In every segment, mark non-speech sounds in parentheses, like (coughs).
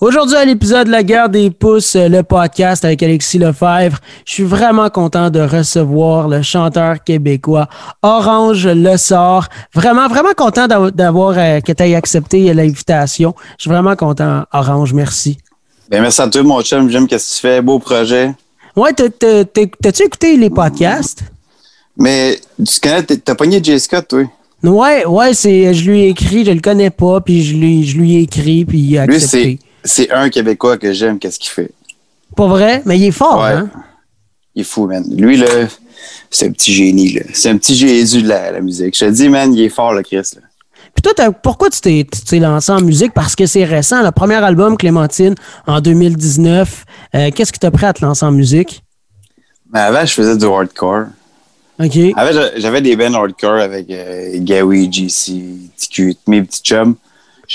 Aujourd'hui, à l'épisode de La guerre des pouces, euh, le podcast avec Alexis Lefebvre, je suis vraiment content de recevoir le chanteur québécois Orange Le Sort. Vraiment, vraiment content d'avoir euh, que tu aies accepté l'invitation. Je suis vraiment content, Orange. Merci. Ben, merci à toi, mon chum. J'aime ce que tu fais? Beau projet. Ouais, t'as-tu écouté les podcasts? Mais tu connais, t'as pogné J. Scott, toi? Ouais, ouais, c'est, je lui ai écrit, je le connais pas, puis je lui, je lui ai écrit, puis il a accepté c'est un Québécois que j'aime, qu'est-ce qu'il fait? Pas vrai? Mais il est fort, hein? Il est fou, man. Lui, là, c'est un petit génie, là. C'est un petit Jésus de la, musique. Je te dis, man, il est fort, le Chris, là. Puis toi, pourquoi tu t'es lancé en musique? Parce que c'est récent, le premier album, Clémentine, en 2019. Euh, qu'est-ce qui t'a pris à te lancer en musique? Ben avant, je faisais du hardcore. OK. Avant, j'avais des bands hardcore avec euh, Gawi, GC, TQ, mes petits chums.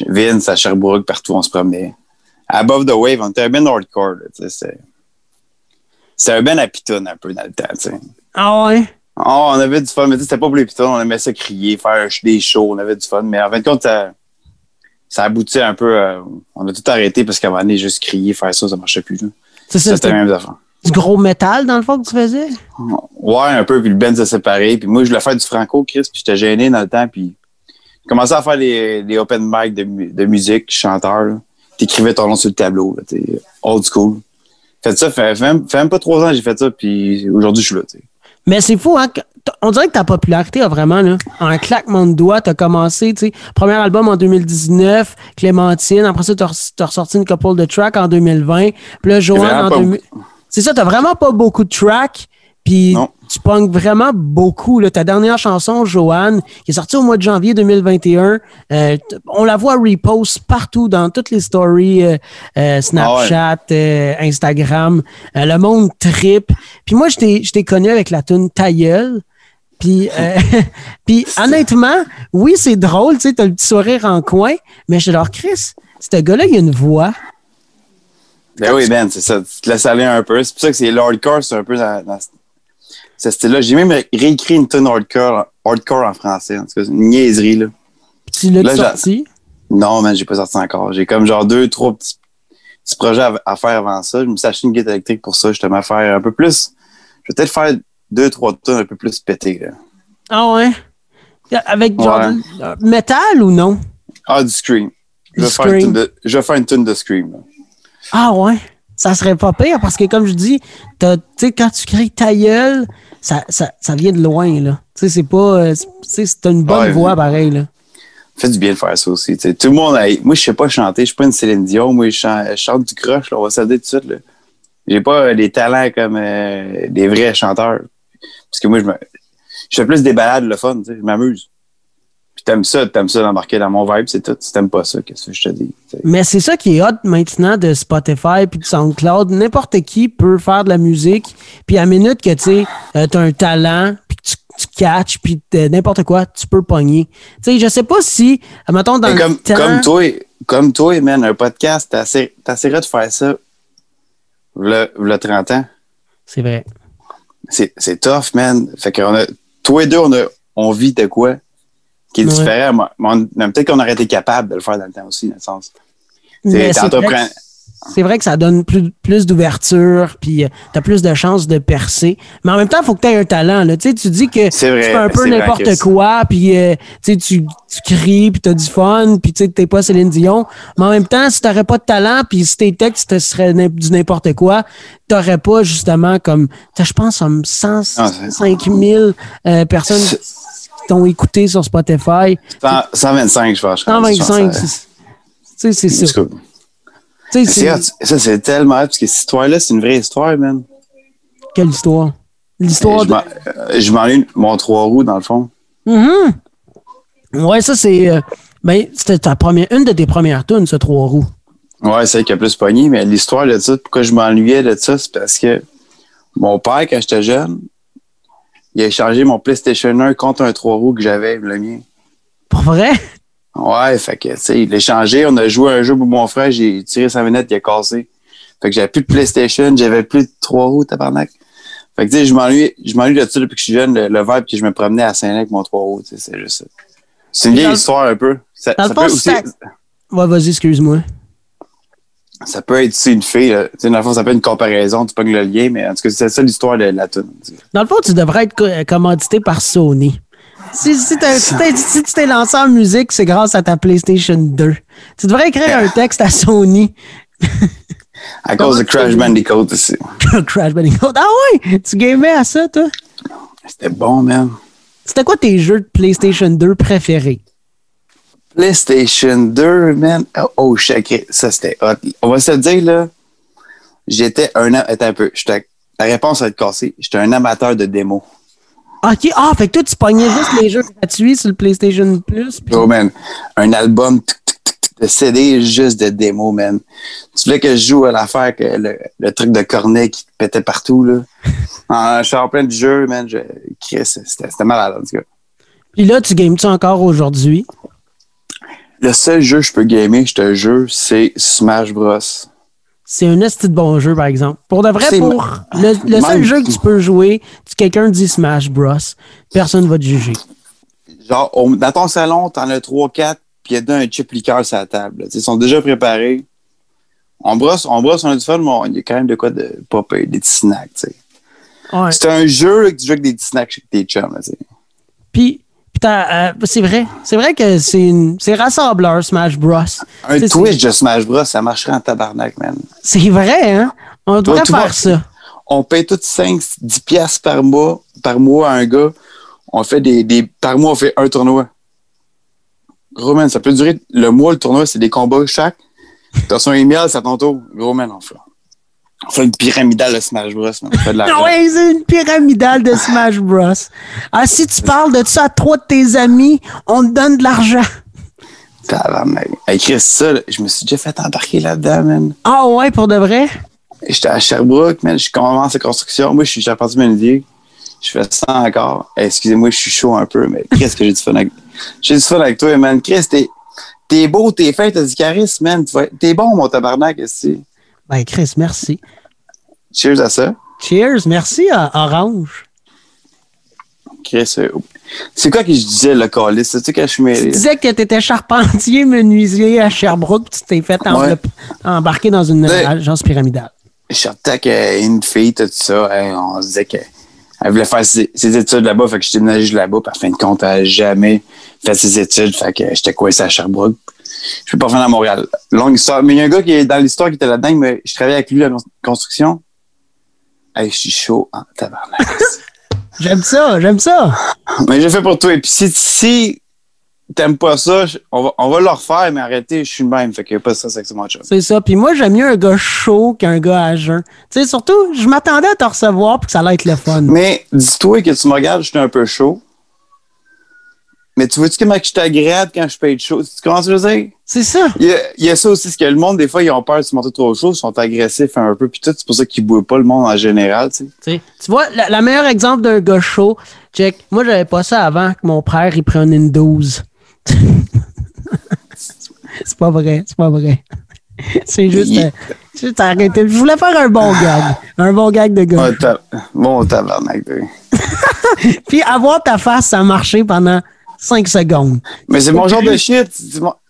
Vince à Sherbrooke, partout, on se promenait. Above the Wave, on était un ben hardcore. C'est un ben à pitonne un peu dans le temps. T'sais. Ah ouais? Oh, on avait du fun, mais c'était pas pour les pitons, on aimait ça crier, faire des shows, on avait du fun. Mais en fin de compte, ça, ça aboutit un peu. Euh, on a tout arrêté parce qu'à un moment donné, juste crier, faire ça, ça marchait plus. C'était même affaire. Du gros métal, dans le fond, que tu faisais? Ouais, un peu, puis le band s'est séparé. Puis moi, je voulais faire du franco, Chris, puis j'étais gêné dans le temps, puis j'ai commencé à faire des, open mic de, de musique, chanteur t'écrivais ton nom sur le tableau. Là, old school. Fait ça, fait, même, pas trois ans que j'ai fait ça, puis aujourd'hui, je suis là. Mais c'est fou, hein? On dirait que ta popularité a vraiment, là, en claquement de doigts, t'as commencé, tu sais, premier album en 2019, Clémentine, après ça, t'as as ressorti une couple de tracks en 2020, puis là, Joanne en 2000... C'est ça, t'as vraiment pas beaucoup de tracks, puis tu punks vraiment beaucoup. Là. Ta dernière chanson, Joanne, qui est sortie au mois de janvier 2021, euh, on la voit repost partout dans toutes les stories euh, euh, Snapchat, ah Instagram. le monde trip. Puis moi, je t'ai connu avec la tune Tailleul. Puis, (laughs) puis honnêtement, oui, c'est drôle, tu sais, t'as le petit sourire en coin, mais je leur Chris, ce gars-là, il a une voix. Ben oui, Ben, c'est ça. Tu te laisses aller un peu. C'est pour ça que c'est l'hardcore, c'est un peu dans, dans, ce style-là. J'ai même réécrit une tonne hardcore, hardcore en français. En tout cas, une niaiserie, là. Tu l'as sorti? Non, mais j'ai pas sorti encore. J'ai comme genre deux, trois petits, projets à, faire avant ça. Je me suis acheté une guitare électrique pour ça, justement, faire un peu plus. Je vais peut-être faire deux, trois tonnes un peu plus pétées, là. Ah ouais? Avec genre métal ou non? Ah, du Scream. Je vais, faire une, de, je vais faire une tune de Scream. Là. Ah ouais? Ça serait pas pire parce que, comme je dis, tu sais, quand tu cries ta gueule, ça, ça, ça vient de loin, là. Tu sais, c'est pas. Euh, c'est une bonne voix, pareil, là. fait du bien de faire ça aussi. Tout le monde, moi, je sais pas chanter, je suis pas une Céline Dion, moi, je chante, du croche, là, on va se dire tout de suite. Là. J'ai pas des talents comme euh, des vrais chanteurs. Parce que moi, je, me, je fais plus des balades, le fun, je m'amuse. T'aimes ça, t'aimes ça d'embarquer dans mon vibe, c'est tout. Si t'aimes pas ça, qu'est-ce que je te dis? Mais c'est ça qui est hot maintenant de Spotify puis de SoundCloud. N'importe qui peut faire de la musique. Puis à minute que tu euh, t'as un talent, puis tu, tu catches, puis n'importe quoi, tu peux pogner. Tu sais, je sais pas si, mettons, dans comme, le temps... Comme toi, comme toi, man, un podcast, t'essaierais de faire ça le, le 30 ans? C'est vrai. C'est tough, man. Fait a, toi et deux, on, a, on vit de quoi? Qui est différent. Peut-être qu'on aurait été capable de le faire dans le temps aussi, dans le sens. C'est vrai, que ça donne plus, plus d'ouverture, puis euh, tu as plus de chances de percer. Mais en même temps, il faut que tu aies un talent. Là. Tu, tu dis que tu fais un peu n'importe quoi, puis euh, tu, tu cries, puis tu as du fun, puis tu n'es pas Céline Dion. Mais en même temps, si tu pas de talent, puis si tes textes seraient du n'importe quoi, tu n'aurais pas justement comme, je pense, comme 105 000 euh, personnes t'ont écouté sur Spotify. 125, je pense. 125, tu sais, c'est ça. Ça, c'est tellement parce que cette histoire-là, c'est une vraie histoire, man. Quelle histoire? L'histoire de. Je m'ennuie mon trois roues, dans le fond. Mm Ouais, ça, c'est. Euh, ben, c'était ta première, une de tes premières tunes, ce trois roues. Ouais, c'est qui a plus pogné, mais l'histoire de ça, pourquoi je m'ennuyais de ça, c'est parce que mon père, quand j'étais jeune, il a échangé mon PlayStation 1 contre un 3 roues que j'avais, le mien. Pour vrai? Ouais, fait que, tu sais, il l'a échangé. On a joué un jeu pour mon frère, j'ai tiré sa manette, il a cassé. Fait que j'avais plus de PlayStation, j'avais plus de 3 roues, tabarnak. Fait que, tu sais, je m'ennuie, je m'ennuie de ça depuis que je suis jeune, le, vibe que je me promenais à Saint-Lin avec mon 3 roues, tu sais, c'est juste ça. C'est une vieille histoire un peu. Ça, ça peut aussi... Ouais, vas-y, excuse-moi. Ça peut être une fille. Là. Dans le fond, ça peut être une comparaison, tu pognes le lien, mais en tout cas, c'est ça l'histoire de la tune. Dans le fond, tu devrais être commandité par Sony. Si, si, si tu t'es lancé en musique, c'est grâce à ta PlayStation 2. Tu devrais écrire un texte à Sony. à cause de Crash Bandicoot aussi. (laughs) Crash Bandicoot. Ah ouais! Tu gamais à ça, toi? C'était bon, man. C'était quoi tes jeux de PlayStation 2 préférés? PlayStation 2, man. Oh, oh ça c'était hot. On va se le dire, là. J'étais un. Attends un peu. La réponse va être cassée. J'étais un amateur de démos. OK. Ah, fait que toi, tu pognais juste les jeux gratuits sur le PlayStation Plus. Oh, man. Un album de CD juste de démos, man. Tu voulais que je joue à l'affaire, que le, truc de cornet qui pétait partout, là. en, (laughs) je suis en plein de jeu, man. C'était malade, en tout cas. Puis là, tu games-tu encore aujourd'hui? Le seul jeu que je peux gamer, je te jure, c'est Smash Bros. C'est un esti de bon jeu, par exemple. Pour de vrai, pour le, seul jeu que tu peux jouer, si quelqu'un dit Smash Bros, personne ne va te juger. Genre, dans ton salon, t'en as 3-4, puis il y a un chip liqueur sur la table. Ils sont déjà préparés. On brosse, on brosse, on a du fun, mais il y a quand même de quoi de popper, des petits snacks. C'est un jeu que tu joues avec des petits snacks chez tes chums. Puis, euh, c'est vrai. C'est vrai que c'est c'est rassembleur, Smash Bros. Un Twitch de Smash Bros, ça marcherait en tabarnak, man. C'est vrai, hein? On devrait faire ça. On paye toutes 5, 10 piastres par mois, par mois à un gars. On fait des, des, par mois, on fait un tournoi. Gros man, ça peut durer le mois, le tournoi, c'est des combats chaque. T'as son email, c'est à ton tour. Gros man, on fait. On fait une pyramidale de Smash Bros. Ah ouais, c'est une pyramidale de Smash Bros. Ah, si tu parles de ça à trois de tes amis, on te donne de l'argent. Écrit ça, je me suis déjà fait embarquer là-dedans, man. Ah ouais, pour de vrai? J'étais à Sherbrooke, man. Je commence la construction. Moi, je suis charpentier menuisier. Je fais ça encore. Excusez-moi, je suis chaud un peu, mais qu'est-ce que j'ai du fun avec... J'ai du fun avec toi, man. Chris, t'es, beau, t'es fait, t'as du charisme, man. T'es bon, mon tabarnak, ici. Ben, Chris, merci. Cheers à ça. Cheers, merci à Orange. Chris, euh, c'est quoi que je disais, le calice? C'est-tu que je Tu disais que tu étais charpentier menuisier à Sherbrooke, tu t'es fait embarquer dans une agence pyramidale. Je sortais qu'une fille, tout ça, on se disait qu'elle voulait faire ses, études là-bas, fait que je déménagé là-bas, puis en fin de compte, elle n'a jamais fait ses études, fait que j'étais coincé à Sherbrooke je peux pas revenir à Montréal. Longue histoire. Mais il y a un gars qui est dans l'histoire qui était là-dedans, mais je travaillais avec lui à la construction. Hey, je suis chaud en tabarnak. (laughs) j'aime ça, j'aime ça. Mais j'ai fait pour toi. Et puis si, si t'aimes pas ça, on va, on va le refaire, mais arrêtez, je suis le même. Fait qu'il n'y a pas ça, c'est mon chose. C'est ça. Puis moi, j'aime mieux un gars chaud qu'un gars à jeun. Tu sais, surtout, je m'attendais à te recevoir pour que ça allait être le fun. Mais dis-toi que tu me regardes, je suis un peu chaud. Mais tu vois-tu comment je agréable quand je paye de choses? Tu commences à dire? C'est ça. Il y, a, ça aussi, c'est que le monde, des fois, ils ont peur de se monter trop chaud, ils sont agressifs un peu, puis tout. C'est pour ça qu'ils ne bouillent pas le monde en général, tu sais. Tu vois, le meilleur exemple d'un gars chaud, check, moi, j'avais pas ça avant que mon frère, il prenne une 12. (laughs) c'est pas vrai, c'est pas vrai. (laughs) C'est juste, juste arrêter. Je voulais faire un bon gag. Un bon gag de gars. Bon tabarnak. (laughs) Puis avoir ta face, ça a marché pendant 5 secondes. Mais c'est mon genre de shit.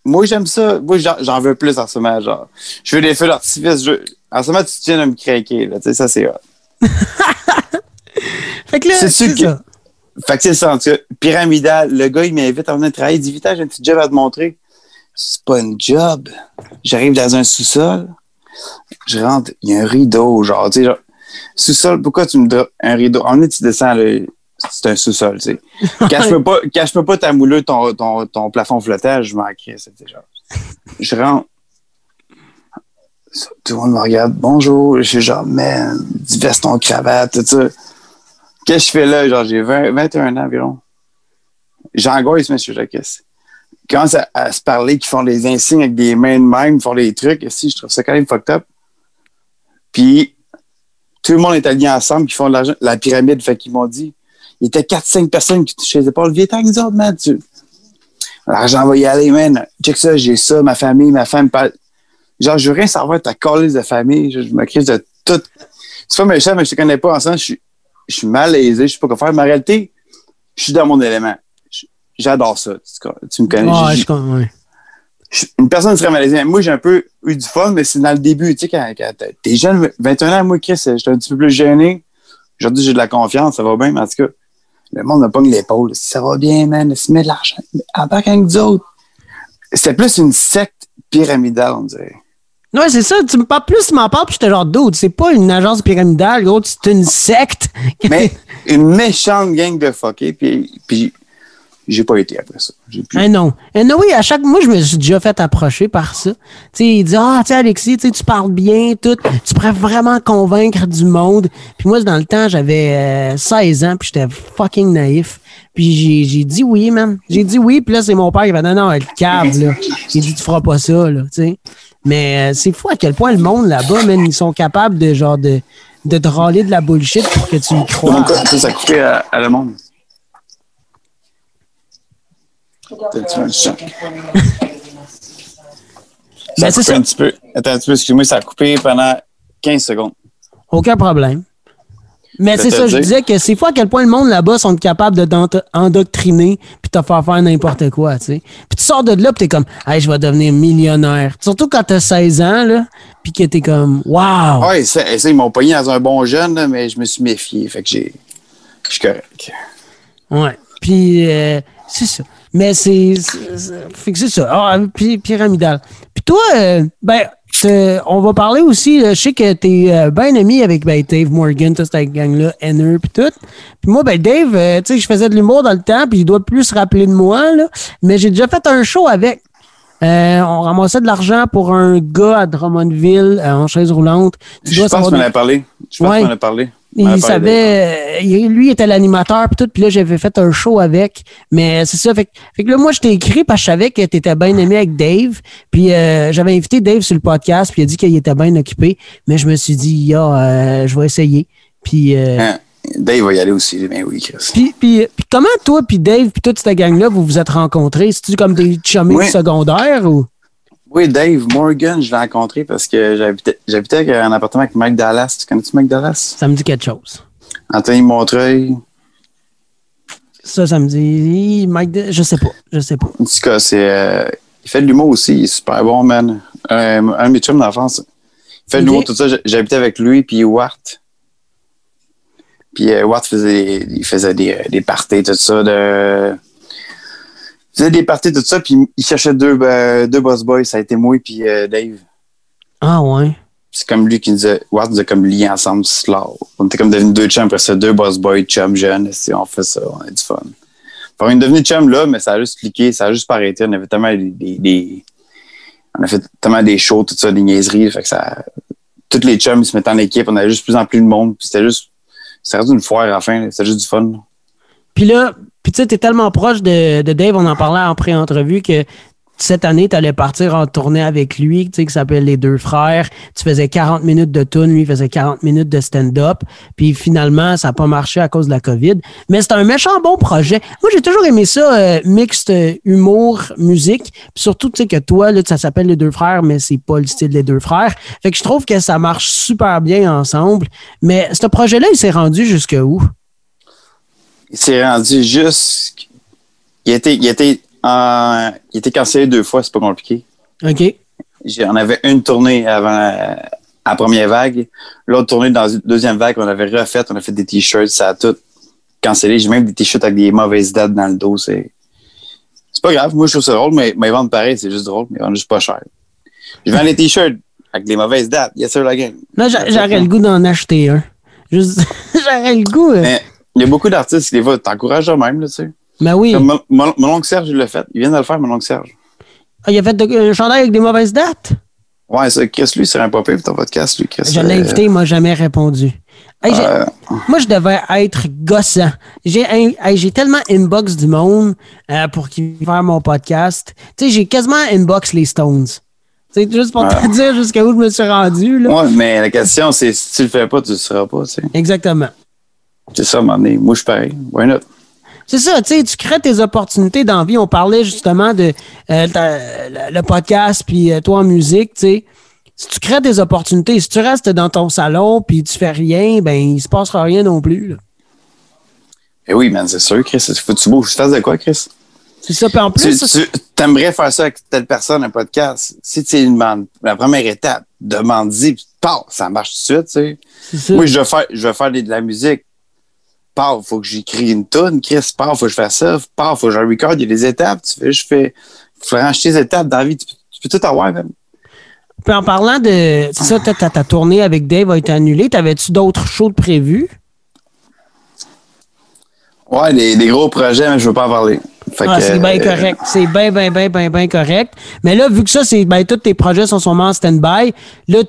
Moi, j'aime ça. Moi, j'en veux plus en ce moment. Genre, je veux des feux d'artifice. En ce moment, tu tiens à me craquer. Là. Tu sais, ça, c'est hot. (laughs) fait que là, c'est ça. Fait que c'est ça, en tout cas. Pyramidal, le gars, il m'invite à venir travailler. Il dit, vite, j'ai un petit job à te montrer. C'est pas un job. J'arrive dans un sous-sol. Je rentre, il y a un rideau, genre, tu sais, genre, sous-sol, pourquoi tu me donnes un rideau? En est, tu descends, là, c'est un sous-sol, tu sais. (laughs) Cache-moi pas, cache pas ta mouleux, ton, ton, ton plafond flottage, je m'en crée, c'est déjà. Je rentre. Tout le monde me regarde. Bonjour. Je suis genre, man, du veston cravate, tout ça. Qu'est-ce que je fais là? Genre, j'ai 21 ans environ. J'angoisse, monsieur Jacques. Quand à, à se parler, qui font des insignes avec des mains de même, font des trucs, si je trouve ça quand même fucked up. Puis, tout le monde est allié ensemble, qui font de la pyramide. Fait qu'ils m'ont dit, il était 4-5 personnes qui touchaient les épaules. Viens t'en nous autres, man. Tu... L'argent va y aller, man. Check ça, j'ai ça, ma famille, ma femme. Genre, je veux rien savoir de ta calice de famille. Je, me crise de tout. C'est pas méchant, mais je te connais pas ensemble. Je suis, je suis malaisé, je sais pas quoi faire. Mais en réalité, je suis dans mon élément. J'adore ça. Tu, me connais. Je, je- une personne serait malaisée. Moi, j'ai un peu eu du fun, mais c'est dans le début. Tu sais, quand, quand t'es jeune, 21 ans, moi, Chris, j'étais un petit peu plus gêné. Aujourd'hui, j'ai de la confiance, ça va bien, mais en tout cas, le monde me pogne l'épaule. Ça va bien, man, se met de l'argent. Embarque avec nous autres. C'était plus une secte pyramidale, on dirait. Ouais, c'est ça. Tu me parles plus, tu m'en parles, puis j'étais genre d'autres. C'est pas une agence pyramidale, gros. C'est une secte. Mais une méchante gang de fuckés, puis, puis j'ai pas été après ça. Plus- Ah non. Et non, oui, à chaque moi, je me suis déjà fait approcher par ça. Tu sais, il dit Ah, tu sais, Alexis, tu sais, tu parles bien, tout. Tu pourrais vraiment convaincre du monde. Puis moi, dans le temps, j'avais euh, 16 ans, puis j'étais fucking naïf. Puis j'ai, j'ai dit oui, man. J'ai dit oui, puis là, c'est mon père qui va Non, non, le cave, là. J'ai dit Tu feras pas ça, là, tu sais. Mais euh, c'est fou à quel point le monde là-bas, man, ils sont capables de genre de, de te râler de la bullshit pour que tu y crois. ça, ça à, à le monde? T'as-tu un son? Ça Ben, c'est ça. un petit peu. Attends un petit peu, excuse-moi, ça a coupé pendant 15 secondes. Aucun problème. Mais c'est ça, je disais que c'est fou à quel point le monde là-bas sont capables de t'endoctriner puis te faire faire n'importe quoi, tu sais. Puis tu sors de là puis t'es comme, hey, je vais devenir millionnaire. Surtout quand t'as 16 ans, là, puis que t'es comme, wow. Ouais, ça, ça, ils m'ont pogné dans un bon jeune, là, mais je me suis méfié. Fait que j'ai. Je suis correct. Ouais. Puis euh, c'est ça. Mais c'est. Fait que c'est ça. Ah, puis pyramidal. Puis toi, euh, ben, on va parler aussi. là, je sais que t'es euh, bien ami avec ben, Dave Morgan, toute cette gang-là, Henner, puis tout. Puis moi, ben, Dave, euh, tu sais, je faisais de l'humour dans le temps, puis il doit plus se rappeler de moi, là. Mais j'ai déjà fait un show avec. Euh, on ramassait de l'argent pour un gars à Drummondville euh, en chaise roulante. Tu Je dois pense que savoir tu m'en de- as parlé. Je pense Ouais. que tu m'en as parlé. Il savait, euh, il- lui était l'animateur puis tout, puis là j'avais fait un show avec, mais c'est ça, fait, que- fait que là moi je t'ai écrit parce que je savais que t'étais bien aimé avec Dave, puis euh, j'avais invité Dave sur le podcast, puis il a dit qu'il était bien occupé, mais je me suis dit, ya, euh, je vais essayer, puis, euh, Hein, Dave va y aller aussi. Ben oui, Chris. puis, puis, puis comment toi puis Dave puis toute cette gang là vous vous êtes rencontrés, c'est-tu comme des chummies Oui. secondaires ou? Oui, Dave Morgan, je l'ai rencontré parce que j'habitais j'habitais un appartement avec Mike Dallas. Tu connais-tu Mike Dallas? Ça me dit quelque chose. Anthony Montreuil. Ça, ça me dit, Mike, de- je sais pas, je sais pas. En tout cas, c'est. euh, il fait de l'humour aussi. Il est super bon, man. Un, un de mes chums d'enfance. Il fait de l'humour, tout ça. J'habitais avec lui, puis Wart. Puis euh, Wart faisait, il faisait des, euh, des parties, tout ça. De... Il faisait des parties, tout ça, puis il cherchait deux, euh, deux boss boys. Ça a été moi, puis euh, Dave. Ah ouais. C'est comme lui qui nous a. Wart nous a comme liés ensemble. c'est là. On était comme devenus deux chums, après ça, deux boss boys, chums jeunes. Si on fait ça, on a du fun. Enfin, on est devenu chum là, mais ça a juste cliqué, ça a juste pas arrêté. On avait tellement des, des- des- on a fait tellement des shows, tout ça, des niaiseries. Fait que ça. Toutes les chums ils se mettaient en équipe, on avait juste plus en plus de monde. Puis c'était juste. C'était rendu une foire à la fin, c'était juste du fun. Puis là, puis tu sais, t'es tellement proche de, Dave, on en parlait en pré-entrevue, que cette année, tu allais partir en tournée avec lui, tu sais, qui s'appelle Les Deux Frères. Tu faisais 40 minutes de tune, lui faisait 40 minutes de stand-up. Puis finalement, ça n'a pas marché à cause de la COVID. Mais c'est un méchant bon projet. Moi, j'ai toujours aimé ça, euh, mixte humour, musique. Puis surtout, tu sais, que toi, là, ça s'appelle Les Deux Frères, mais c'est pas le style Les Deux Frères. Fait que je trouve que ça marche super bien ensemble. Mais ce projet-là, il s'est rendu jusque où? Il s'est rendu juste. Il était, il était, en- il était cancellé deux fois, c'est pas compliqué. OK. On avait une tournée avant la première vague. L'autre tournée dans une deuxième vague, on avait refait, on a fait des t-shirts, ça a tout cancellé. J'ai même des t-shirts avec des mauvaises dates dans le dos. C'est pas grave. Moi, je trouve ça drôle, mais, mais ils vendent pareil, c'est juste drôle, mais ils vendent juste pas cher. Je vends les t-shirts avec des mauvaises dates. Yes, sir, la. Là, j'a- j'aurais le goût d'en acheter un. Juste, (laughs) j'aurais le goût. euh. Mais il y a beaucoup d'artistes qui, des fois, t'encouragent eux-mêmes, là, tu sais. Ben oui. Comme mon, mon, mon oncle Serge, il l'a fait. Il vient de le faire, mon oncle Serge. Ah, il a fait de- un chandail avec des mauvaises dates? Ouais, ça, Chris, lui, c'est un pour ton podcast, lui, Chris. Je l'ai Euh, invité, il m'a jamais répondu. Hey, euh, Moi, je devais être gossant. J'ai hey, tellement inbox du monde euh, pour qu'ils fassent mon podcast. Tu sais, j'ai quasiment inbox les Stones. C'est juste pour te (laughs) dire jusqu'à où je me suis rendu. Là. ouais, mais la question, c'est si tu le fais pas, tu le seras pas, tu sais. Exactement. C'est ça, moment donné. Moi, je suis pareil. Why not? C'est ça, tu sais, tu crées tes opportunités dans la vie. On parlait justement de euh, ta- le podcast, puis euh, toi en musique, tu sais. Si tu crées des opportunités, si tu restes dans ton salon, puis tu fais rien, ben il se passera rien non plus. là. Eh oui, man, c'est sûr, Chris. Faut que tu bouges. Tu fasses de quoi, Chris? C'est ça. Puis en plus, tu aimerais faire ça avec telle personne, un podcast. Si tu demandes, la première étape, demande-y, puis paf, ça marche tout de suite, tu sais. Oui, je veux faire, je veux faire de la musique. Paf, faut que j'écris une tonne, Chris, paf, faut que je fasse ça, paf, faut que je record, il y a des étapes, tu fais, je fais, faut franchir les étapes dans la vie, tu, peux- tu peux tout avoir, même. Puis en parlant de. C'est ça, ta, tournée avec Dave a été annulée. T'avais-tu d'autres shows de prévus? Ouais, des, des gros projets, mais je veux pas en parler. Fait Ah, c'est bien euh, correct. C'est bien, bien, bien, bien, bien correct. Mais là, vu que ça, c'est ben, tous tes projets sont sûrement en stand-by, là,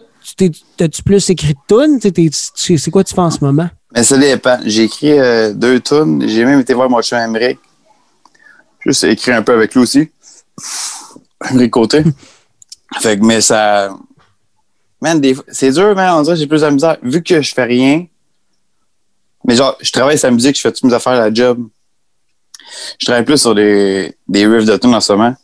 t'as-tu plus écrit de tunes? C'est quoi tu fais en ce moment? Mais ça dépend. J'ai écrit euh, deux tunes. J'ai même été voir mon chum Emmerich. Juste écrit un peu avec lui aussi. Emmerich Côté. (laughs) fait que, mais ça. Man, des c'est dur, man. On dirait que j'ai plus de misère. Vu que je fais rien. Mais genre, je travaille sur la musique, je fais toutes mes affaires à la job. Je travaille plus sur des, des riffs de tunes en ce moment.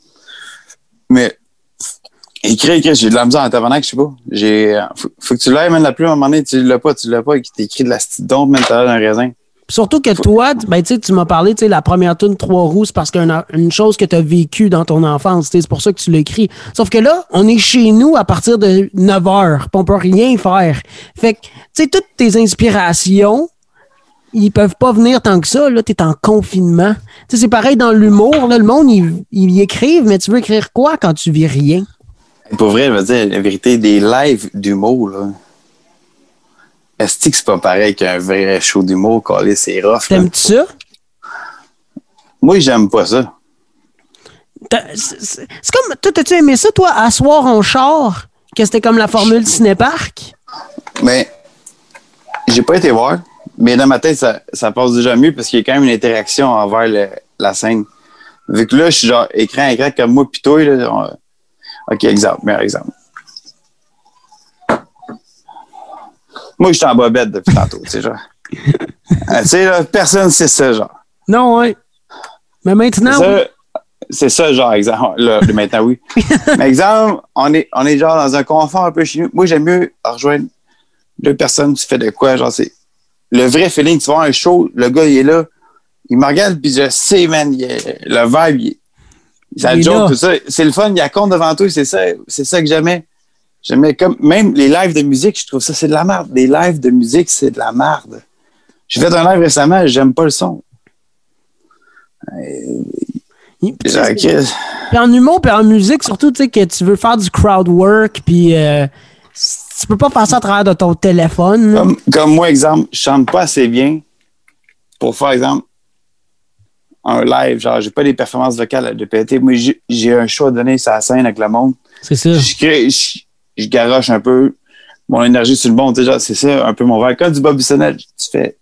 J'ai de la misère en tabarnak, je sais pas. J'ai, faut, faut que tu l'aies, man, la plume, à un moment donné, tu l'as pas, tu l'as pas, et que t'écris de la petite dompe, t'as l'air d'un raisin. Surtout que toi, tu- ben, tu tu m'as parlé, tu la première tune Trois roues, c'est parce qu'il a une, chose que tu as vécue dans ton enfance, tu c'est pour ça que tu l'écris. Sauf que là, on est chez nous à partir de 9 heures, on peut rien faire. Fait que, tu sais, toutes tes inspirations, ils peuvent pas venir tant que ça, là, t'es en confinement. Tu c'est pareil dans l'humour, là, le monde, ils il écrivent, mais tu veux écrire quoi quand tu vis rien? Pour vrai, je veux dire, la vérité, des lives d'humour, là. Est-ce que c'est pas pareil qu'un vrai show d'humour, collé, c'est rough? T'aimes-tu ça? Moi, j'aime pas ça. C'est comme, toi, t'as-tu aimé ça, toi, asseoir en char? Que c'était comme la formule cinépark? Mais, j'ai pas été voir, mais dans ma tête, ça, ça passe déjà mieux parce qu'il y a quand même une interaction envers le- la scène. Vu que là, je suis genre écran à écran comme moi, pis toi, là. OK, exemple, meilleur exemple. Moi, je suis en bobette depuis tantôt, tu sais, genre. (laughs) Ah, tu sais, là, personne sait ça, genre. Non, ouais. Mais maintenant, C'est oui. ça, c'est ça, genre, exemple. (laughs) Là, le maintenant, oui. (laughs) Mais exemple, on est, on est genre dans un confort un peu chez nous. Moi, j'aime mieux rejoindre deux personnes, tu fais de quoi, genre, c'est le vrai feeling. Tu vas voir un show, le gars, il est là, il me regarde, puis je sais, man, il est- le vibe, il, ça Il joke, tout ça. C'est le fun, il y a compte devant toi, c'est ça, c'est ça que j'aimais. J'aimais comme, même les lives de musique, je trouve ça, c'est de la merde. Les lives de musique, c'est de la merde. J'ai fait un live récemment, j'aime pas le son. Puis c'est- Chris, puis en humour, puis en musique, surtout, tu sais, que tu veux faire du crowd work, puis euh, tu peux pas faire ça à travers de ton téléphone. Comme, comme moi, exemple, je chante pas assez bien pour faire, exemple, un live. Genre, j'ai pas des performances vocales de péter. Moi, j'ai- j'ai un show à donner sur la scène avec le monde. C'est ça. Je, je, je garoche un peu mon énergie sur le bon. C'est ça, un peu mon verre. Comme du Bobby Sonnette, tu fais.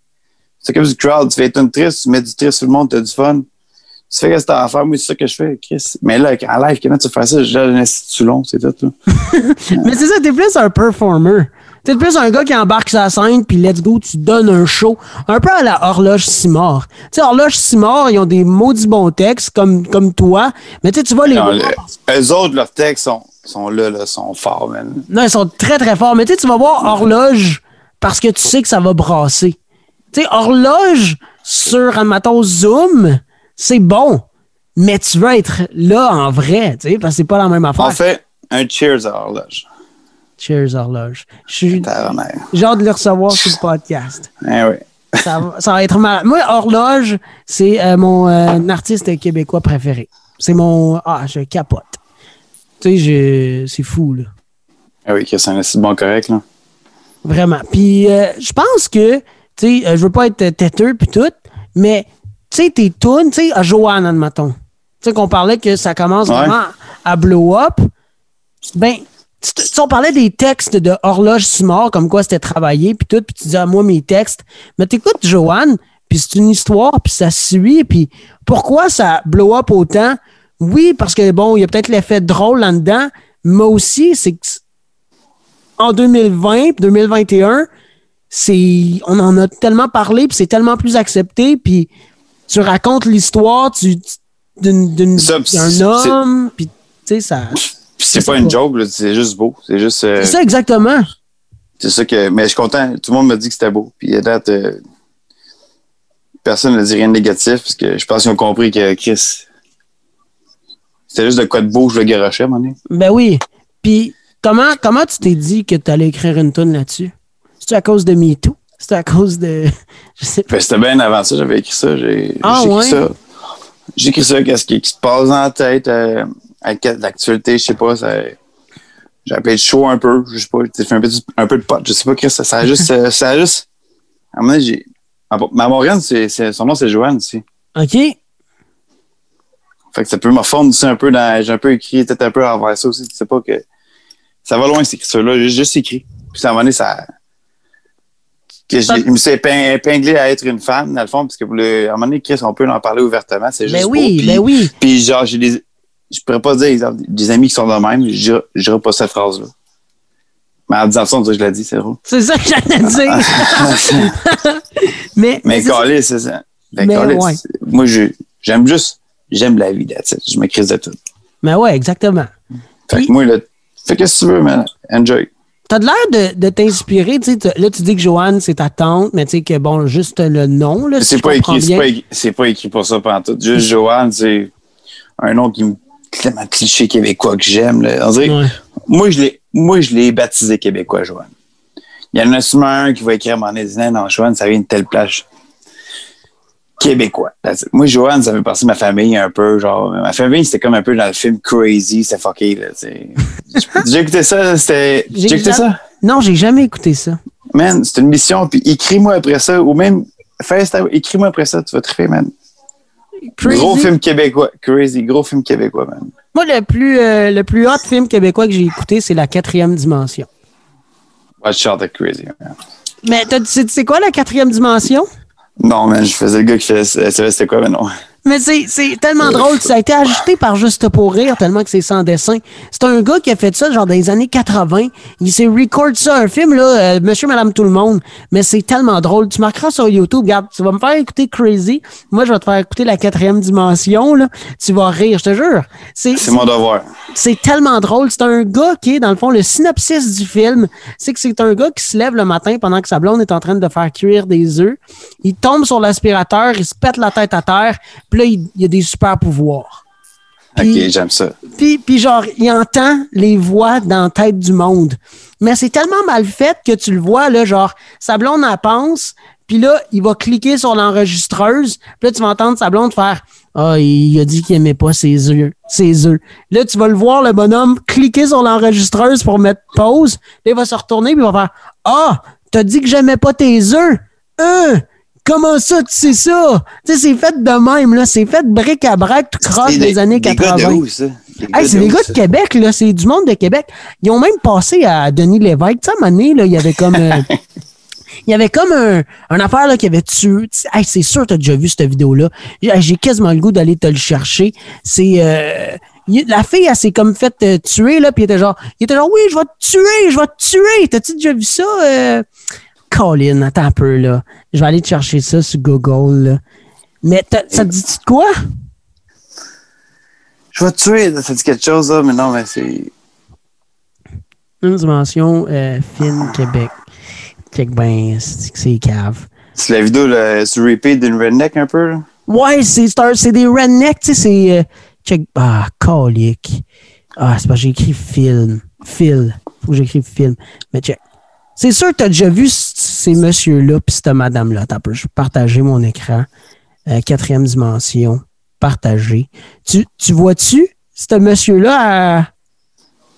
C'est comme du crowd. Tu fais une triste, tu mets du triste sur le monde, tu as du fun. Tu fais ce que t'as à faire. Moi, c'est ça que je fais, Chris. Mais là, en live, comment tu fais ça? J'ai un institut long, c'est tout. Là. (laughs) Mais c'est ça, t'es plus un performer. T'es plus un gars qui embarque sa scène, puis let's go, tu donnes un show. Un peu à la Horloge Simard. Tu sais, Horloge Simard, ils ont des maudits bons textes, comme, comme toi. Mais tu vas les Non, voir. le- eux autres, leurs textes sont, sont là, là, sont forts, man. Non, ils sont très, très forts. Mais tu tu vas voir Horloge parce que tu sais que ça va brasser. Tu sais, Horloge sur, admettons, Zoom, c'est bon. Mais tu veux être là en vrai, tu sais, parce que c'est pas la même affaire. On fait un cheers à horloge. Cheers, Horloge. Je suis-. J'ai hâte de le recevoir sur le podcast. Eh oui. Ça, va- ça va être mal. Moi, Horloge, c'est euh, mon euh, artiste québécois préféré. C'est mon. Ah, je capote. Tu sais, je- c'est fou, là. Eh oui, c'est un bon correct, là. Vraiment. Puis, euh, je pense que, tu sais, je veux pas être têteux puis tout, mais, tu sais, tes tunes, tu sais, à Joanne, admettons. Tu sais, qu'on parlait que ça commence Ouais. vraiment à blow up. Ben, sais, on parlait des textes de Horloge Simard, comme quoi c'était travaillé, puis tout, puis tu disais, ah, moi, mes textes. Mais t'écoutes Joanne, puis c'est une histoire, puis ça suit, puis pourquoi ça blow up autant? Oui, parce que, bon, il y a peut-être l'effet drôle là-dedans, mais aussi, c'est que en 2020, 2021, c'est, on en a tellement parlé, puis c'est tellement plus accepté, puis tu racontes l'histoire tu- d'une- d'un homme, puis tu sais, ça. Puis c'est pas une joke, c'est juste beau. C'est juste. euh, C'est ça exactement. c'est ça que. Mais je suis content. Tout le monde m'a dit que c'était beau. Puis à date, euh, personne ne dit rien de négatif parce que je pense qu'ils ont compris que Chris, C'était juste de quoi de beau, je le garochais moment donné. Ben oui. Puis, comment, comment tu t'es dit que tu allais écrire une tune là-dessus? C'est à cause de MeToo? C'est à cause de. (laughs) Je sais pas. Ben, c'était bien avant ça, j'avais écrit ça. J'ai Ah, écrit ouais? ça. J'ai écrit ça, qu'est-ce qui, qui se passe dans la tête, euh, avec l'actualité, je sais pas, ça. J'ai appelé chaud un peu, je sais pas, j'ai fait un peu, un peu de pot, je sais pas, Chris, ça, ça a juste, euh, ça a juste. À un moment donné, j'ai. Ma Morgane, c'est, c'est- son nom, c'est Joanne aussi. OK? Fait que ça peut me fondre un peu dans. J'ai un peu écrit, peut-être un peu envers ça aussi. Tu sais pas que. Ça va loin, cette écriture-là. J'ai juste écrit. Puis à un moment donné, ça. Que j'ai- je me suis épin- épinglé à être une femme, dans le fond, parce que à un moment donné, Chris, on peut en parler ouvertement. C'est juste. Ben beau. oui, Puis- ben oui. Puis genre, j'ai des. Je pourrais pas dire, des amis qui sont de même, je dirais- pas cette phrase-là. Mais en disant ça, on dirait que je l'ai dit, c'est drôle. C'est ça que j'allais dire. mais, Mais c'est ça. calé, c'est ça. Ben, Mais ouais. Moi, j'aime juste. J'aime la vie, it. Je me crise de tout. Mais ouais, exactement. Fait Puis- que moi, là, fais qu'est-ce que tu veux, man. Enjoy. T'as de l'air de, de t'inspirer. tu sais, Là, tu dis que Joanne, c'est ta tante, mais tu sais que, bon, juste le nom, là, si C'est pas, écrit, c'est pas, écrit- c'est pas écrit pour ça pendant tout. Juste Joanne, c'est un nom qui me tellement cliché québécois que j'aime. Ouais. Moi, je l'ai, moi, je l'ai baptisé québécois, Joanne. Il y en a sûrement un qui va écrire à mon disant non, Joanne, ça vient de telle plage. Québécois. Moi, Joanne, ça fait partie de ma famille un peu. Genre, ma famille, c'était comme un peu dans le film Crazy, c'était fucké. Là. (laughs) J'ai écouté ça, c'était. J'ai écouté jamais- ça? Non, j'ai jamais écouté ça. Man, c'est une mission, puis écris-moi après ça, ou même écris-moi après ça, tu vas triper, man. Crazy. Gros film québécois. Crazy, gros film québécois, man. Moi, le plus, euh, le plus hot film québécois que j'ai écouté, c'est La quatrième dimension. Watch out Crazy. man. Mais t'as- tu sais quoi, La quatrième dimension? Non, man, je faisais le gars qui faisait, savait c'était quoi, mais non. Mais c'est c'est tellement drôle. Ça a été ajouté par Juste pour rire, tellement que c'est sans dessin. C'est un gars qui a fait ça, genre, dans les années 80. Il s'est record ça, un film, là, euh, Monsieur, Madame, Tout le monde. Mais c'est tellement drôle. Tu marqueras sur YouTube, regarde, tu vas me faire écouter Crazy. Moi, je vais te faire écouter la quatrième dimension, là. Tu vas rire, je te jure. C'est C'est mon devoir. c'est tellement drôle. C'est un gars qui est, dans le fond, le synopsis du film, c'est que c'est un gars qui se lève le matin pendant que sa blonde est en train de faire cuire des œufs. Il tombe sur l'aspirateur, il se pète la tête à terre, puis là, il, il a des super pouvoirs. Ok, j'aime ça. Puis, puis genre, il entend les voix dans la tête du monde. Mais c'est tellement mal fait que tu le vois, là, genre, sa blonde en pense, puis là, il va cliquer sur l'enregistreuse, puis là, tu vas entendre sa blonde faire Ah, il a dit qu'il aimait pas ses œufs. Ses œufs. Là, tu vas le voir, le bonhomme, cliquer sur l'enregistreuse pour mettre pause. Là, il va se retourner, puis il va faire Ah, t'as dit que j'aimais pas tes œufs. Hein? Comment ça, tu sais ça? Tu sais, c'est fait de même, là. C'est fait bric à brac, tout croche des années Des 80. gars de où, ça? Hey, c'est des gars de Québec, là. C'est du monde de Québec. Ils ont même passé à Denis Lévesque. Tu sais, à un moment donné, là, il y avait comme. euh, (laughs) il y avait comme un, un affaire là, qui avait tué. tu sais, Hey, c'est sûr que tu as déjà vu cette vidéo-là. J'ai j'ai quasiment le goût d'aller te le chercher. C'est. euh, la fille, elle s'est comme fait euh, tuer, là, puis il était genre, il était genre, oui, je vais te tuer, je vais te tuer. T'as-tu déjà vu ça? Euh? Colin, attends un peu, là. Je vais aller te chercher ça sur Google, là. Mais ça te dit-tu de quoi? Je vais te tuer, ça dit quelque chose, là, mais non, mais c'est. Une dimension euh, film Québec. Check ben, c'est que c'est cave. C'est la vidéo, là, sur repeat d'une redneck un peu, là? Ouais, c'est des rednecks, tu sais, c'est. euh, check. Ah, colique. Ah, c'est pas j'ai écrit film. Phil. Faut que j'écrive film. Mais check. C'est sûr que t'as déjà vu ces messieurs-là puis cette madame-là. Je vais partager mon écran. Euh, quatrième dimension. Partager. Tu, tu vois-tu, ce monsieur-là à-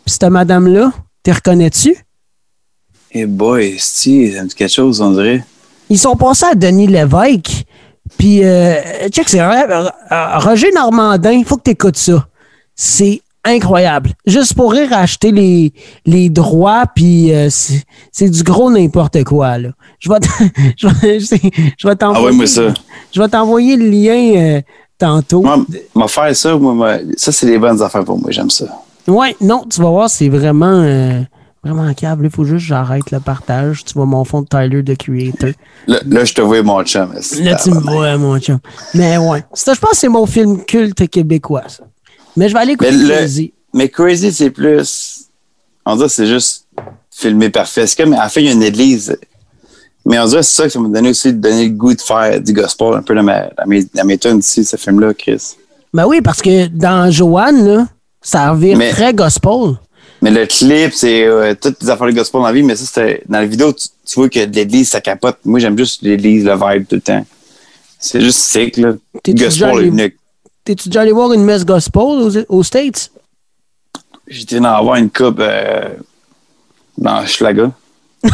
puis cette madame-là? T'es reconnais-tu? Eh boy, si, ça me dit quelque chose, on dirait. Ils sont passés à Denis Lévesque. Puis, euh, check, c'est vrai, euh, euh, Roger Normandin, il faut que tu écoutes ça. C'est incroyable. Juste pour rire, acheter les, les droits, puis euh, c'est du gros n'importe quoi. Là. Je vais je t'envoyer. Ah moi, ça. Je vais t'envoyer le lien euh, tantôt. Moi, m'a faire ça, moi, moi, ça, c'est des bonnes affaires pour moi, j'aime ça. Ouais, non, tu vas voir, c'est vraiment, euh, vraiment câble. Il faut juste que j'arrête le partage. Tu vois mon fond de Tyler, de Creator. Là, là, je te vois mon chum. Là, tu me vois, mon chum. Mais ouais. Ça, je pense que c'est mon film culte québécois, ça. Mais je vais aller écouter Mais le- Crazy. Mais Crazy, c'est plus. On dirait que c'est juste filmé parfait. C'est comme, à la fin, il y a une église. Mais on dirait que c'est ça ça m'a donné aussi donner le goût de faire du gospel un peu dans, ma, dans mes, dans mes tunes ici, ce film-là, Chris. Ben oui, parce que dans Joanne, là, ça revient Mais- très gospel. Mais le clip, c'est euh, toutes les affaires de gospel dans la vie, mais ça, c'était. Dans la vidéo, tu, tu vois que l'église, ça capote. Moi, j'aime juste l'église, le vibe tout le temps. C'est juste sick, là. Gospel est unique. T'es-tu déjà allé voir une messe gospel aux, aux States? J'étais dans avoir une coupe euh, dans Schlaga. (laughs)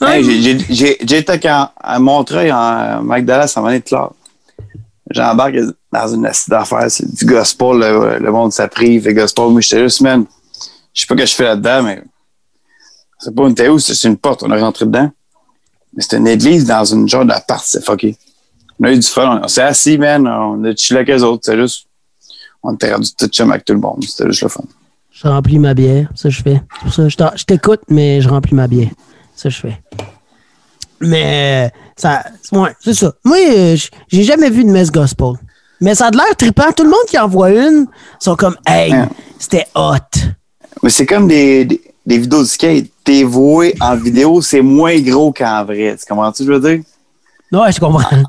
Hey, j'ai été à, Montreuil, en Magdala, en année de classe. J'embarque dans une assiette d'affaires, c'est du gospel, le, le monde s'apprive, le gospel. Moi, j'étais juste, man, je sais pas ce que je fais là-dedans, mais c'est pas une théo, c'est une porte, on est rentré dedans. Mais c'était une église dans une genre d'appart, c'est fucké. On a eu du fun, on, s'est assis, man, on a chillé avec les autres, c'est juste, on était rendu tout chum avec tout le monde, c'était juste le fun. Je remplis ma bière, ça je fais. C'est pour ça, je t'écoute, mais je remplis ma bière. Ça je fais. Mais ça, ouais, c'est ça. Moi, euh, j'ai jamais vu de messe gospel. Mais ça a de l'air trippant. Tout le monde qui en voit une sont comme, hey, Ouais. c'était hot. Mais c'est comme des, des, des vidéos de skate. T'es voué en vidéo, c'est moins gros qu'en vrai. Tu comprends-tu, je veux dire? Ouais, je comprends.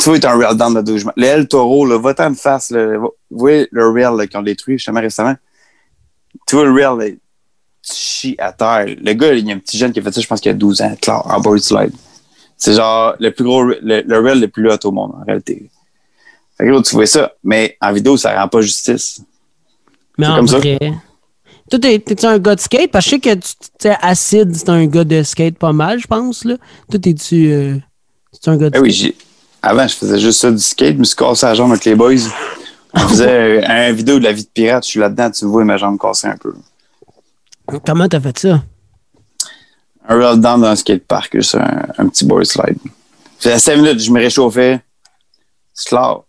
Tu vois, t'as un rail down de 12 Le El Toro, là, va-t'en de face. Là, vous voyez le là, qu'ils ont détruit justement récemment? Tu vois le rail, là, tu chies à terre. Le gars, il y a un petit jeune qui a fait ça, je pense qu'il y a 12 ans, clair, en board slide. C'est genre le plus gros, le, le rail le plus haut au monde, en réalité. Fait que tu vois ça, mais en vidéo, ça rend pas justice. Mais en comme ça. vrai. Toi, t'es- t'es-tu un gars de skate? Parce que je sais que tu Acid, c'est un gars de skate pas mal, je pense. Là. Toi, t'es-tu euh, t'es-tu un gars de Eh oui, avant, je faisais juste ça du skate. Je me suis cassé la jambe avec les boys. On (laughs) faisait euh, un vidéo de la vie de pirate. Je suis là-dedans, tu vois ma jambe cassée un peu. Comment t'as fait ça? Un roll down dans un skatepark, juste un, un petit board slide. Faisait 5 minutes, je me réchauffais. C'est clair.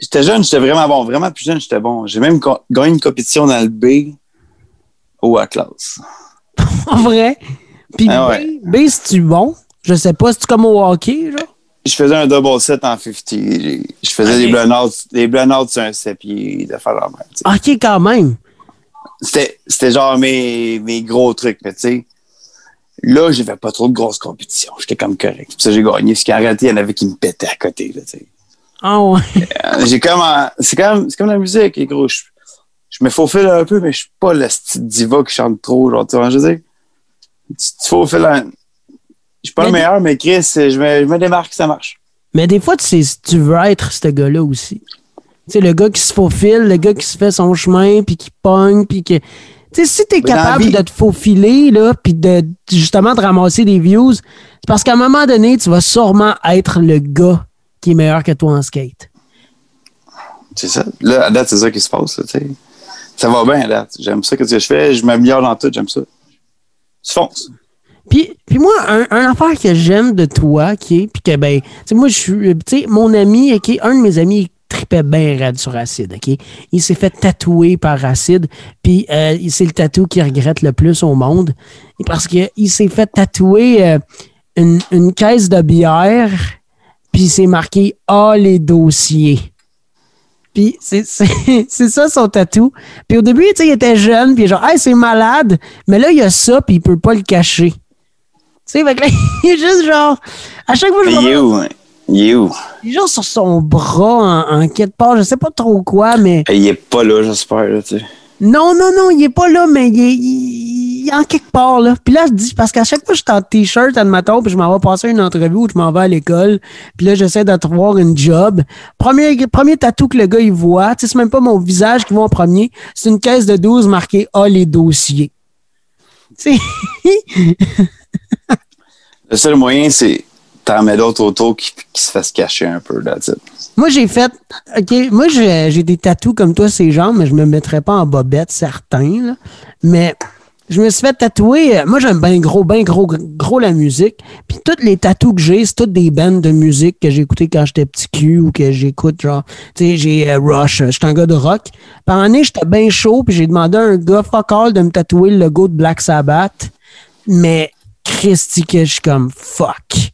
J'étais jeune, j'étais vraiment bon. Vraiment plus jeune, j'étais bon. J'ai même gagné une compétition dans le B au à classe. (laughs) En vrai? Puis Ah ouais. B, B, c'est-tu bon? Je sais pas, c'est-tu comme au hockey, genre? Je faisais un double set en 50. Je faisais Ok. des blunouts, des blunouts sur un 7 pieds, de faire la même. Hockey quand même. C'était, c'était genre mes, mes gros trucs, mais tu sais. Là, j'avais pas trop de grosses compétitions. J'étais comme correct. Puis ça, j'ai gagné. Parce qu'en réalité, il y en avait qui me pétaient à côté, là, tu sais. Ah ouais. Euh, J'ai comme, en- c'est comme, c'est comme la musique, les gros. Je, je me faufile un peu, mais je suis pas le style diva qui chante trop, genre, tu vois, je veux dire? Tu, tu faufiles un, je suis pas Mais le meilleur, mais Chris, je me, je me démarque, ça marche. Mais des fois, tu sais, tu veux être ce gars-là aussi. Tu sais, le gars qui se faufile, le gars qui se fait son chemin, puis qui pogne, puis que... Tu sais, si t'es capable de te faufiler, là, puis de, justement, de ramasser des views, c'est parce qu'à un moment donné, tu vas sûrement être le gars qui est meilleur que toi en skate. C'est ça. Là, à date, c'est ça qui se passe, là, tu sais. Ça va bien, à date. J'aime ça que je fais. Je m'améliore dans tout, j'aime ça. Tu fonces. Puis, moi, un, affaire que j'aime de toi, qui puis que, ben, tu sais, moi, je suis, tu sais, mon ami, un de mes amis, tripait bien raide sur Acide, OK? Il s'est fait tatouer par Acide, puis euh, c'est le tatou qu'il regrette le plus au monde, parce qu'il s'est fait tatouer euh, une, une caisse de bière, puis c'est marqué « Ah, les dossiers ». Puis c'est (laughs) ça son tatou. Puis au début, tu sais, il était jeune, puis genre, hey, c'est malade. Mais là, il y a ça, puis il peut pas le cacher. Tu sais, fait que là, (laughs) il est juste genre, à chaque fois que je il est vois, hein? Sur son bras en, en quelque part, je sais pas trop quoi, mais Il est pas là, j'espère, là, tu sais. non, non, non, il est pas là, mais il est, il- il est en quelque part, là. Puis là, je dis, parce qu'à chaque fois que je suis en t-shirt, admettons, puis je m'en vais passer une entrevue où je m'en vais à l'école, puis là, j'essaie de trouver une job. Premier, premier tatou que le gars, il voit, tu sais, c'est même pas mon visage qui va en premier, c'est une caisse de 12 marquée « Ah, les dossiers ». Tu sais, (laughs) Le seul moyen, c'est t'en mets d'autres autour qui, qui se fassent cacher un peu, là, moi, j'ai fait, OK, moi, j'ai des tatous comme toi, ces jambes, mais je me mettrais pas en bobette, certains, là. Mais je me suis fait tatouer. euh, Moi, j'aime bien gros, bien gros, gros la musique. Puis toutes les tatous que j'ai, c'est toutes des bandes de musique que j'ai quand j'étais petit cul ou que j'écoute, genre, tu sais, j'ai euh, Rush, euh, j'étais un gars de rock. Par année, j'étais bien chaud, puis j'ai demandé à un gars fuck all de me tatouer le logo de Black Sabbath. Mais Christy, que je suis comme fuck.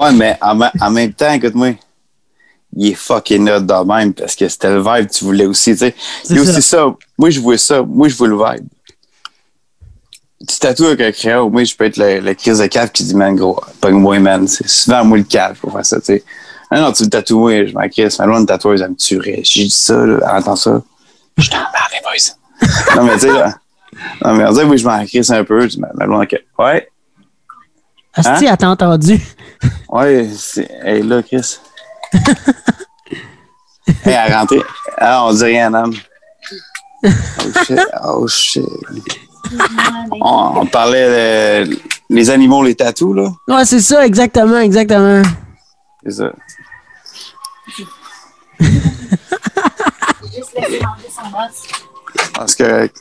Ouais, mais en, même temps, écoute-moi, il est fucking hot de même parce que c'était le vibe que tu voulais aussi, tu sais. C'est Il y a ça. aussi ça. Moi, je vois ça. Moi, je vois le vibe. Tu tatoues avec un crayon. Moi, je peux être le, le crise de cave qui dit, man, gros, pas moi, man. C'est souvent moi le cave pour faire ça, tu sais. Ah non, tu me tatoues, je m'en crisse. Loin de tatoueuse, elle me tuerait. Je dis ça, là, elle entend ça. Je t'en les boys. non, mais tu sais, là. Non, mais on dirait, oui, je m'en crisse un peu. Je dis, ma, blonde, ok. Ouais, Asti, elle t'a entendu. ouais, c'est. Hey, là, Chris. (laughs) hey, à rentrer. Ah, on dit rien, Nam. Oh shit. Oh shit. On, on parlait de les animaux, les tatous, là. Ouais, c'est ça, exactement, exactement. C'est ça. Juste laisser manger son C'est correct.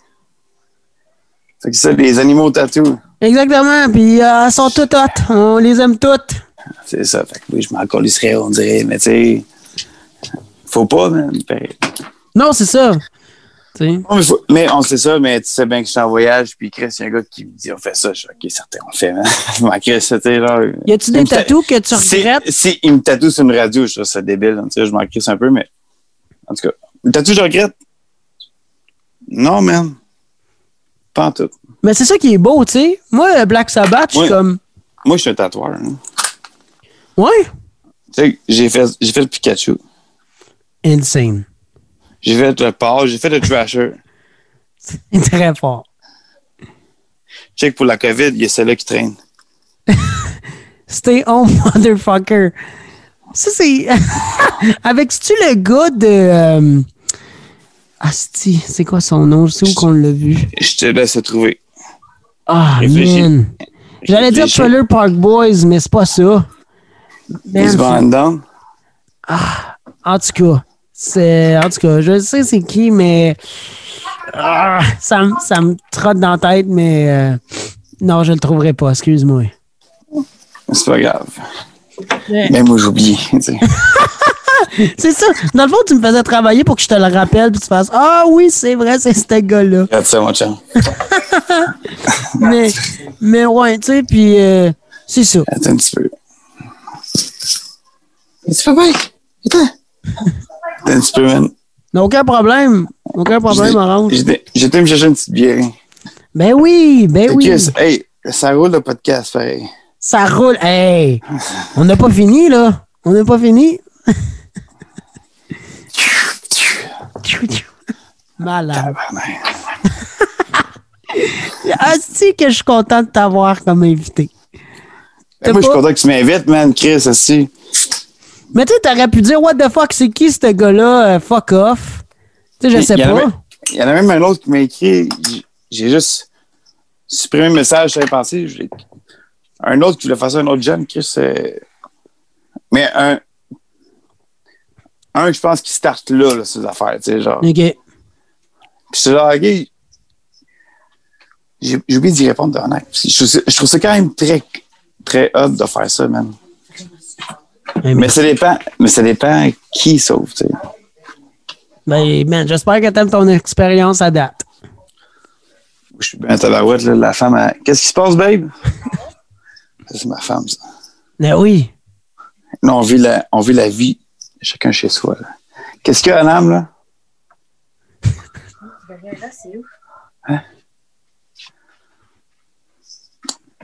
C'est que ça, les animaux tatous. Exactement. Puis euh, elles sont toutes hot. On les aime toutes. C'est ça. Fait que oui, je m'en colisserais, on dirait. Mais tu sais, faut pas, man. Non, c'est ça. Non, mais, faut- mais on sait ça, mais tu sais bien que je suis en voyage, puis Chris, il y a un gars qui me dit on fait ça. Je suis ok, certain, on fait, man. (laughs) Je m'en Chris, c'était genre. Y a-tu des tatous que tu Si, regrettes? si il me tatoue sur une radio, je trouve ça débile. hein, tu sais, je m'en crisse un peu, mais en tout cas, le tatou, je regrette. Non, man. Pas en tout. Mais c'est ça qui est beau, tu sais. Moi, le Black Sabbath, je suis comme. Moi, je suis un tatoueur. hein. Ouais. Tu sais, j'ai fait, j'ai fait le Pikachu. Insane. J'ai fait le Paul, j'ai fait le Trasher. (laughs) Très fort. Check pour la COVID, il y a celle-là qui traîne. (laughs) Stay home, (laughs) motherfucker. Ça, c'est. Avec, tu le gars de. euh, Asti, c'est quoi son nom? Je sais où qu'on l'a vu? Je te laisse trouver. Ah, Réfléchis. man. J'allais dire. Trailer Park Boys, mais c'est pas ça. Man, Van Damme. En tout cas, c'est. En tout cas, je sais c'est qui, mais. Ah, ça, me- ça me trotte dans la tête, mais. euh, non, je le trouverai pas, excuse-moi. C'est pas grave. Mais moi, j'oublie. (laughs) C'est ça. Dans le fond, tu me faisais travailler pour que je te le rappelle, puis tu fasses Ah oui, c'est vrai, c'est ce gars-là. Regarde ça, mon chum. (laughs) mais, mais ouais, tu sais, puis euh, c'est ça. Attends un petit peu. Tu fais bien? Attends. Attends un petit peu, man. Non, aucun problème. Aucun problème, Orange. J'étais me chercher une petite bière. Ben oui, ben oui. que, hey, ça roule le podcast, pareil. Ça roule. Hey! On n'a pas fini, là. On n'a pas fini. (laughs) (laughs) Malade. Tabarnak. Ah, que je suis content de t'avoir comme invité. T'as Moi, je suis content que tu m'invites, man. Chris, aussi. Mais tu sais, t'aurais pu dire, what the fuck, c'est qui ce gars-là? Euh, fuck off? Tu sais, je sais pas. Il y en a même un autre qui m'a écrit. J'ai juste supprimé le message, j'avais pensé. Un autre qui voulait faire ça, un autre jeune, Chris. euh, Mais un. Un, je pense, qui start là, là, ces affaires, tu sais, genre. OK. Puis c'est genre, OK. J'ai oublié d'y répondre, honnête. Je trouve, ça, je trouve ça quand même très, très hot de faire ça, man. Mais, Mais ça dépend, mais ça dépend qui sauve, tu sais. ben, man, j'espère que t'aimes ton expérience à date. Je suis bien à tabarouette, là. La femme, elle- Qu'est-ce qui se passe, babe? (laughs) C'est ma femme, ça. Ben oui. Non, on vit la, on vit la vie, chacun chez soi. Qu'est-ce qu'il y a, Anam, là? Ben là, c'est où?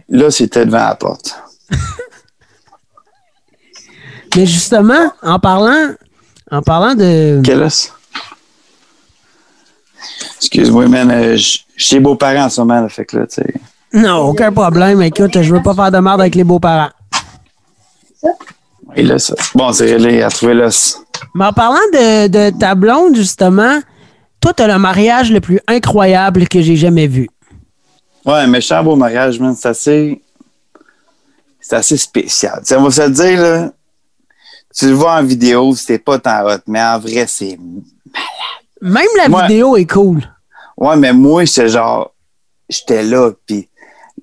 Là, c'était devant la porte. (laughs) Mais justement, en parlant, en parlant de. Quel os? Excuse-moi, man. euh, je suis chez beaux-parents en ce moment, là, fait que là, tu sais. Non, aucun problème. Écoute, je veux pas faire de merde avec les beaux-parents. Là, ça. Bon, c'est réglé, à trouver l'os. Mais en parlant de, de ta blonde, justement, toi, t'as le mariage le plus incroyable que j'ai jamais vu. Ouais, un méchant beau mariage, man. C'est assez. C'est assez spécial. Tu sais, on va se le dire, là. Tu le vois en vidéo, c'était pas tant hot, mais en vrai, c'est. Même la vidéo est cool. Ouais, mais moi, j'étais genre. J'étais là, puis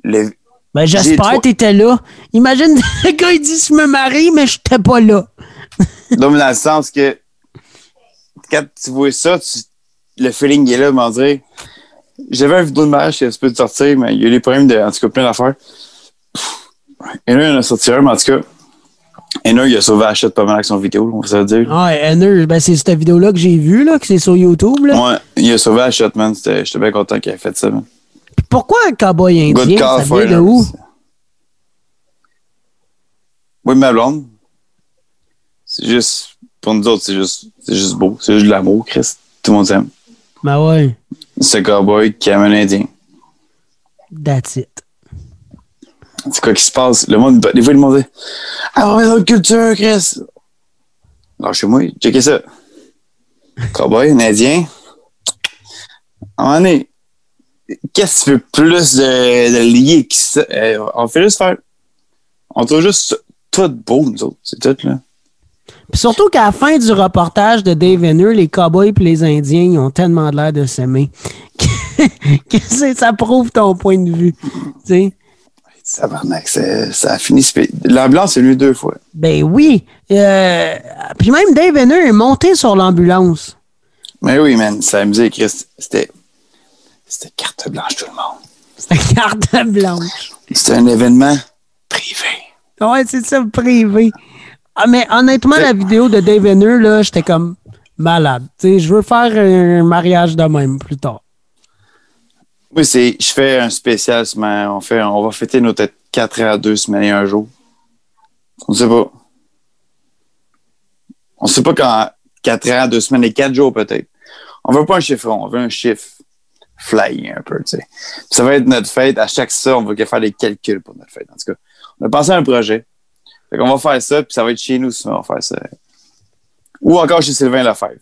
le. Ben, j'espère que t'étais là. Imagine, (laughs) le gars, il dit, je me marie, mais j'étais pas là. (laughs) Donc, dans le sens que. Quand tu vois ça, tu- le feeling est là, m'en dire. J'avais une vidéo de mariage qui a peu de sortir, mais il y a eu des problèmes de. En tout cas, plein d'affaires. Et là, il en a sorti un, mais en tout cas. Et là, il a sauvé la shot pas mal avec son vidéo, on va se dire. Ouais, haineux, ben, c'est cette vidéo-là que j'ai vue, là, que c'est sur YouTube, là. Ouais, il a sauvé la shot, man. J'étais bien content qu'il ait fait ça, man. Pourquoi un cowboy Good indien? call, Ça vient de où? Oui, ma blonde. C'est juste, pour nous autres, c'est juste, c'est juste beau. C'est juste de l'amour, Chris. Tout le monde s'aime. Ben ouais, Ce cowboy qui aime un Indien. that's it. C'est quoi qui se passe? Le monde, des fois, le monde dit Ah, on dans notre culture, Chris. Alors, chez moi, checkez ça. Cowboy, un Indien. Moment donné, qu'est-ce que tu veux plus de, de lier que ça? Euh, on fait juste faire. On trouve juste tout beau, nous autres. C'est tout, là. Puis surtout qu'à la fin du reportage de Dave Henner, les cowboys et les Indiens, ils ont tellement l'air de s'aimer. (laughs) que ça prouve ton point de vue. Tu sais? Tabarnak, c'est- ça a fini. L'ambulance est venue deux fois. Ben oui. Euh, puis même Dave Henner est monté sur l'ambulance. Mais oui, man, ça amusé, Chris. C'était. C'était carte blanche, tout le monde. C'était carte blanche. C'était un événement privé. Ouais, c'est ça, privé. Ah, mais honnêtement, la vidéo de Dave Henner, là, j'étais comme malade. Tu sais, je veux faire un mariage de même plus tard. Oui, c'est. Je fais un spécial, ce ma- on, fait, on va fêter nos têtes 4 ans, 2 semaines et un jour. On sait pas. On sait pas quand 4 ans, 2 semaines et 4 jours peut-être. On veut pas un chiffron, on veut un chiffre fly un peu, tu sais. Puis Ça va être notre fête. À chaque ça, on va faire des calculs pour notre fête. En tout cas, on a pensé à un projet. Fait qu'on va faire ça, puis ça va être chez nous, sinon on va faire ça. Ou encore chez Sylvain Lefebvre.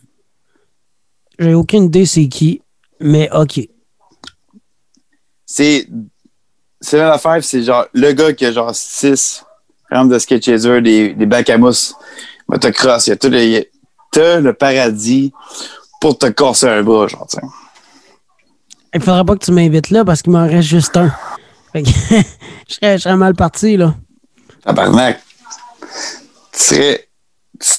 J'ai aucune idée c'est qui, mais OK. c'est Sylvain Lefebvre, c'est genre le gars qui a genre six rampes de sketchaser, des, des bacs à mousse, motocross, il y a tout le, t'as le paradis pour te casser un bras, genre, sais. Il faudrait pas que tu m'invites là parce qu'il m'en reste juste un. Fait que (laughs) je, serais, je serais mal parti, là. Tabarnak. Tu serais. Tu,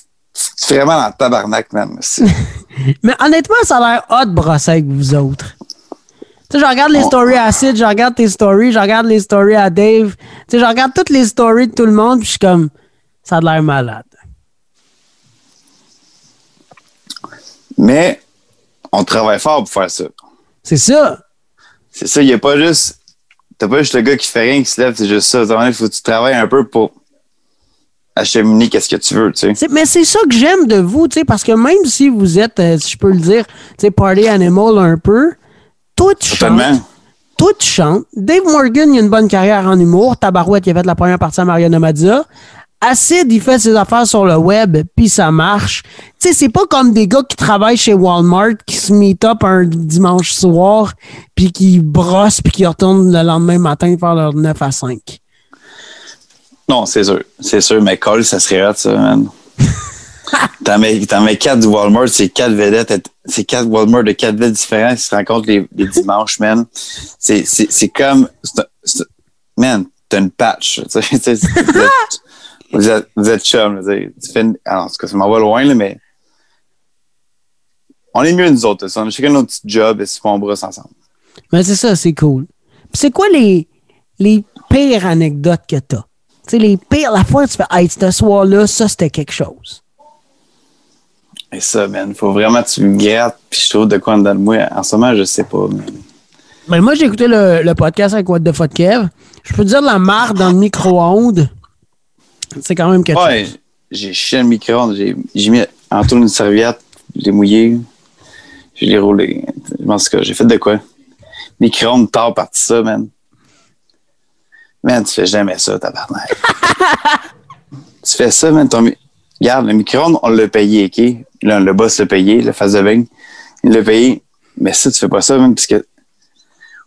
tu ferais mal en tabarnak. C'est- (laughs) Mais honnêtement, ça a l'air hot de brosser avec vous autres. Tu sais, je regarde les stories à Sid, je regarde tes stories, je regarde les stories à Dave. Tu sais, je regarde toutes les stories de tout le monde, puis je suis comme, ça a l'air malade. Mais on travaille fort pour faire ça. C'est ça. C'est ça, il n'y a pas juste. T'as pas juste le gars qui fait rien, qui se lève, c'est juste ça. Il faut que tu travailles un peu pour acheminer qu'est-ce que tu veux, tu sais. Mais c'est ça que j'aime de vous, tu sais, parce que même si vous êtes, euh, si je peux le dire, tu sais, party animal un peu, tout chante. Tout chante. Dave Morgan, il a une bonne carrière en humour. Tabarouette, il a fait la première partie à Mariana Mazza. Acid, il fait ses affaires sur le web, puis ça marche. Tu sais, c'est pas comme des gars qui travaillent chez Walmart, qui se meet up un dimanche soir, puis qui brossent, puis qui retournent le lendemain matin faire leur 9 à 5. Non, c'est sûr. C'est sûr, mais Cole, ça serait hot, ça, man. (laughs) T'en mets, t'en mets quatre du Walmart, c'est quatre vedettes, c'est quatre Walmart de quatre villes différentes qui se rencontrent les, les dimanches, man. C'est, c'est, c'est comme, c'est- man, t'as une patch, tu sais, tu sais, (laughs) vous êtes, vous êtes, chum, je veux dire. tu fais une, alors, en tout cas, ça m'en va loin, là, mais on est mieux nous autres, ça. on a chacun notre petit job et on brosse ensemble. Mais c'est ça, c'est cool. Puis c'est quoi les, les pires anecdotes que t'as? Tu sais, les pires, la fois où tu fais, hey, ce soir-là, ça, c'était quelque chose. Et ça, man, faut vraiment que tu me grattes, puis je trouve de quoi en dedans de moi. En ce moment, je sais pas, mais... Ben, moi, j'ai écouté le, le podcast avec What the Fuck Kev. Je peux te dire de la marde dans le micro-ondes. C'est quand même quelque Ouais, chose. j'ai chié le micro-ondes, j'ai, mis en tourne une serviette, je l'ai mouillé, je l'ai roulé. Je pense que j'ai fait de quoi? Micro-ondes, tard parti ça, man. Man, tu fais jamais ça, tabarnak. (laughs) tu fais ça, man, ton Regarde, le micro-ondes, on l'a payé, OK? Là, le boss l'a payé, le face de bain, il l'a payé. Mais ça, tu fais pas ça, même, parce que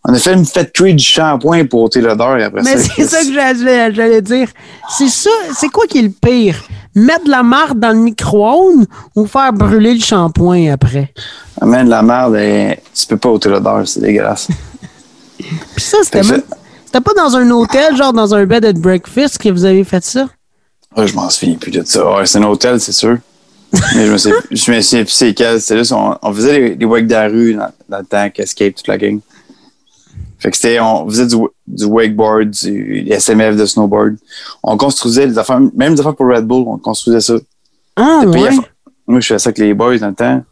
on a fait une fête cuite du shampoing pour ôter l'odeur et après Mais ça. c'est Chris. ça que j'allais dire. C'est ça, c'est quoi qui est le pire? Mettre de la marde dans le micro-ondes ou faire brûler le shampoing après? Amène la merde, et tu peux pas ôter l'odeur, c'est dégueulasse. (laughs) Puis ça, c'était Fait même- c'était pas dans un hôtel, genre dans un bed and breakfast que vous avez fait ça? Ouais, je m'en souviens plus de ça. Ouais, c'est un hôtel, c'est sûr. Mais je me souviens, je me souviens plus c'est quel. C'était juste, on, on faisait les, les wakes de la rue dans, dans le temps, Escape, toute la gang. Fait que c'était, on faisait du, du wakeboard, du SMF de snowboard. On construisait des affaires, même des affaires pour Red Bull, on construisait ça. Ah, à ouais. Moi, je faisais ça avec les boys dans le temps.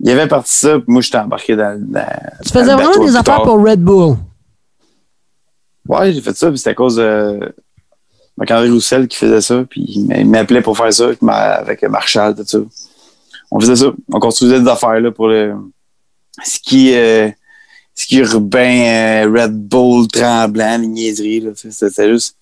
Il y avait parti ça, puis moi, j'étais embarqué dans, dans Tu dans faisais le vraiment des affaires tard. pour Red Bull? Ouais, j'ai fait ça, puis c'était à cause de. Marc-André Roussel qui faisait ça, puis il m'a- il m'appelait pour faire ça avec Marshall, tout ça. On faisait ça. On construisait des affaires là, pour le ski, euh, ski urbain, euh, Red Bull, tremblant, les niaiseries. C'était juste.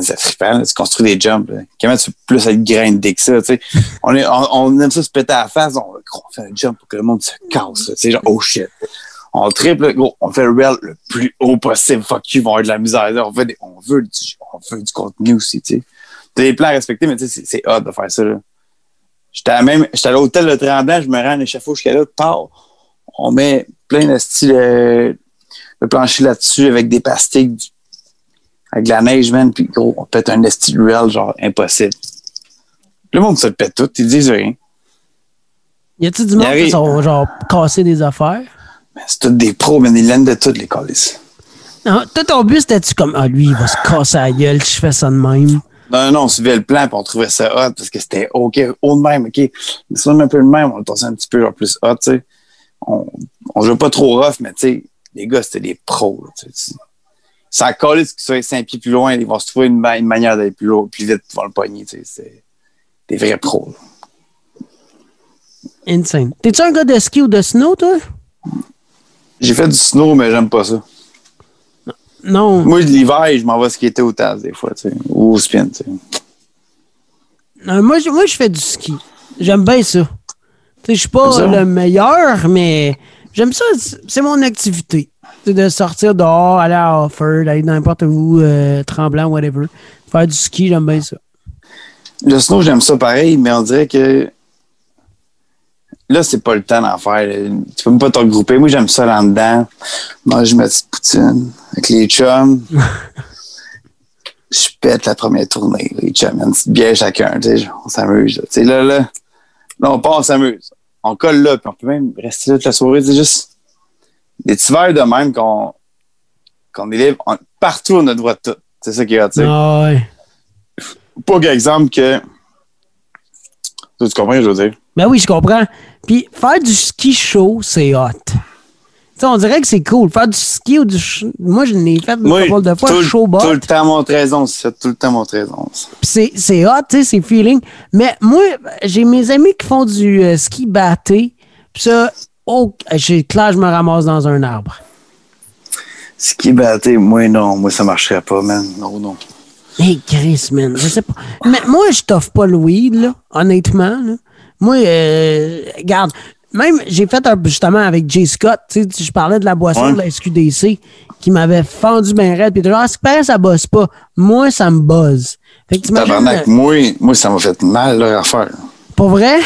C'est là, tu construis des jumps. là. Comment tu peux plus être grindé que ça? tu sais? (laughs) On, est, on, on aime ça se péter à la face. On, on fait un jump pour que le monde se casse. C'est genre, oh shit. On triple, gros, on fait le rail le plus haut possible. Fuck you, ils vont avoir de la misère. là. On, des- on, veut du, on veut du contenu aussi, tu. T'as des plans à respecter, mais c'est- hot de faire ça, j'étais à l'hôtel de Tremblant, je me rends à l'échafaud jusqu'à là, pars. On met plein de style, euh, le plancher là-dessus avec des pastilles, du- avec de la neige, man, puis gros, on pète un style rail, genre, impossible. Le monde se le pète tout, ils disent rien. Y a-tu du monde qui sont genre cassés des affaires? C'est tous des pros, mais ils l'aiment de toutes, les colis. Non, toi, ton but, c'était-tu comme, ah, lui, il va se casser la gueule, je fais ça de même? Non, non, on suivait le plan puis on trouvait ça hot parce que c'était OK, haut de même, OK. Mais ça, un peu le même, on le un petit peu genre plus hot, tu sais. On, on jouait pas trop rough, mais tu sais, les gars, c'était des pros, là, tu sais. Ça a collé ce qu'ils soient 5 pieds plus loin, ils vont se trouver une, ma- une manière d'aller plus loin, plus vite devant le sais. C'est des vrais pros. là. Insane. T'es-tu un gars de ski ou de snow, toi? J'ai fait du snow, mais j'aime pas ça. Non. Moi, l'hiver, je m'en vais skater au TAS des fois, tu sais, ou au spin, tu sais. Non, moi, je- moi, je fais du ski. J'aime bien ça. Je suis pas le meilleur, mais j'aime ça. C'est mon activité. De sortir dehors, aller à Offord, aller n'importe où, euh, tremblant, whatever. Faire du ski, j'aime bien ça. Le snow, j'aime ça pareil, mais on dirait que là, c'est pas le temps d'en faire. là. Tu peux même pas te regrouper. Moi, j'aime ça là dedans. Manger ma petite poutine avec les chums. (laughs) Je pète la première tournée. Les chums, une petite bière chacun. On s'amuse. là. Là, là, là, on part, on s'amuse. On colle là, puis on peut même rester là toute la soirée. C'est juste des petits verres de même qu'on qu'on. On- partout, on a droit de tout. C'est ça qui est hot, tu Ah ouais. pas qu'exemple que. Tu tu comprends je veux dire? Ben oui, je comprends. Puis faire du ski chaud, c'est hot. Tu sais, on dirait que c'est cool. Faire du ski ou du. ch- Moi, je l'ai fait une couple de fois, tout, bas. tout le temps montre raison, c'est tout le temps ça. Puis c'est, c'est hot, tu sais, c'est feeling. Mais moi, j'ai mes amis qui font du euh, ski batté. Puis ça, oh, j'ai clair, je me ramasse dans un arbre. Est batté, moi non, moi ça marcherait pas, man. Non, non. Hey, Chris, man, je sais pas. Mais moi, je t'offre pas le weed, là, honnêtement. Là. Moi, euh, regarde, même, j'ai fait un, justement avec Jay Scott, tu sais, je parlais de la boisson Ouais. de la SQDC qui m'avait fendu ben raide. Puis ce qui paraît, ça bosse pas. Moi, ça me buzz. Fait que Tabarnak, moi, moi, ça m'a fait mal leur affaire. pour vrai?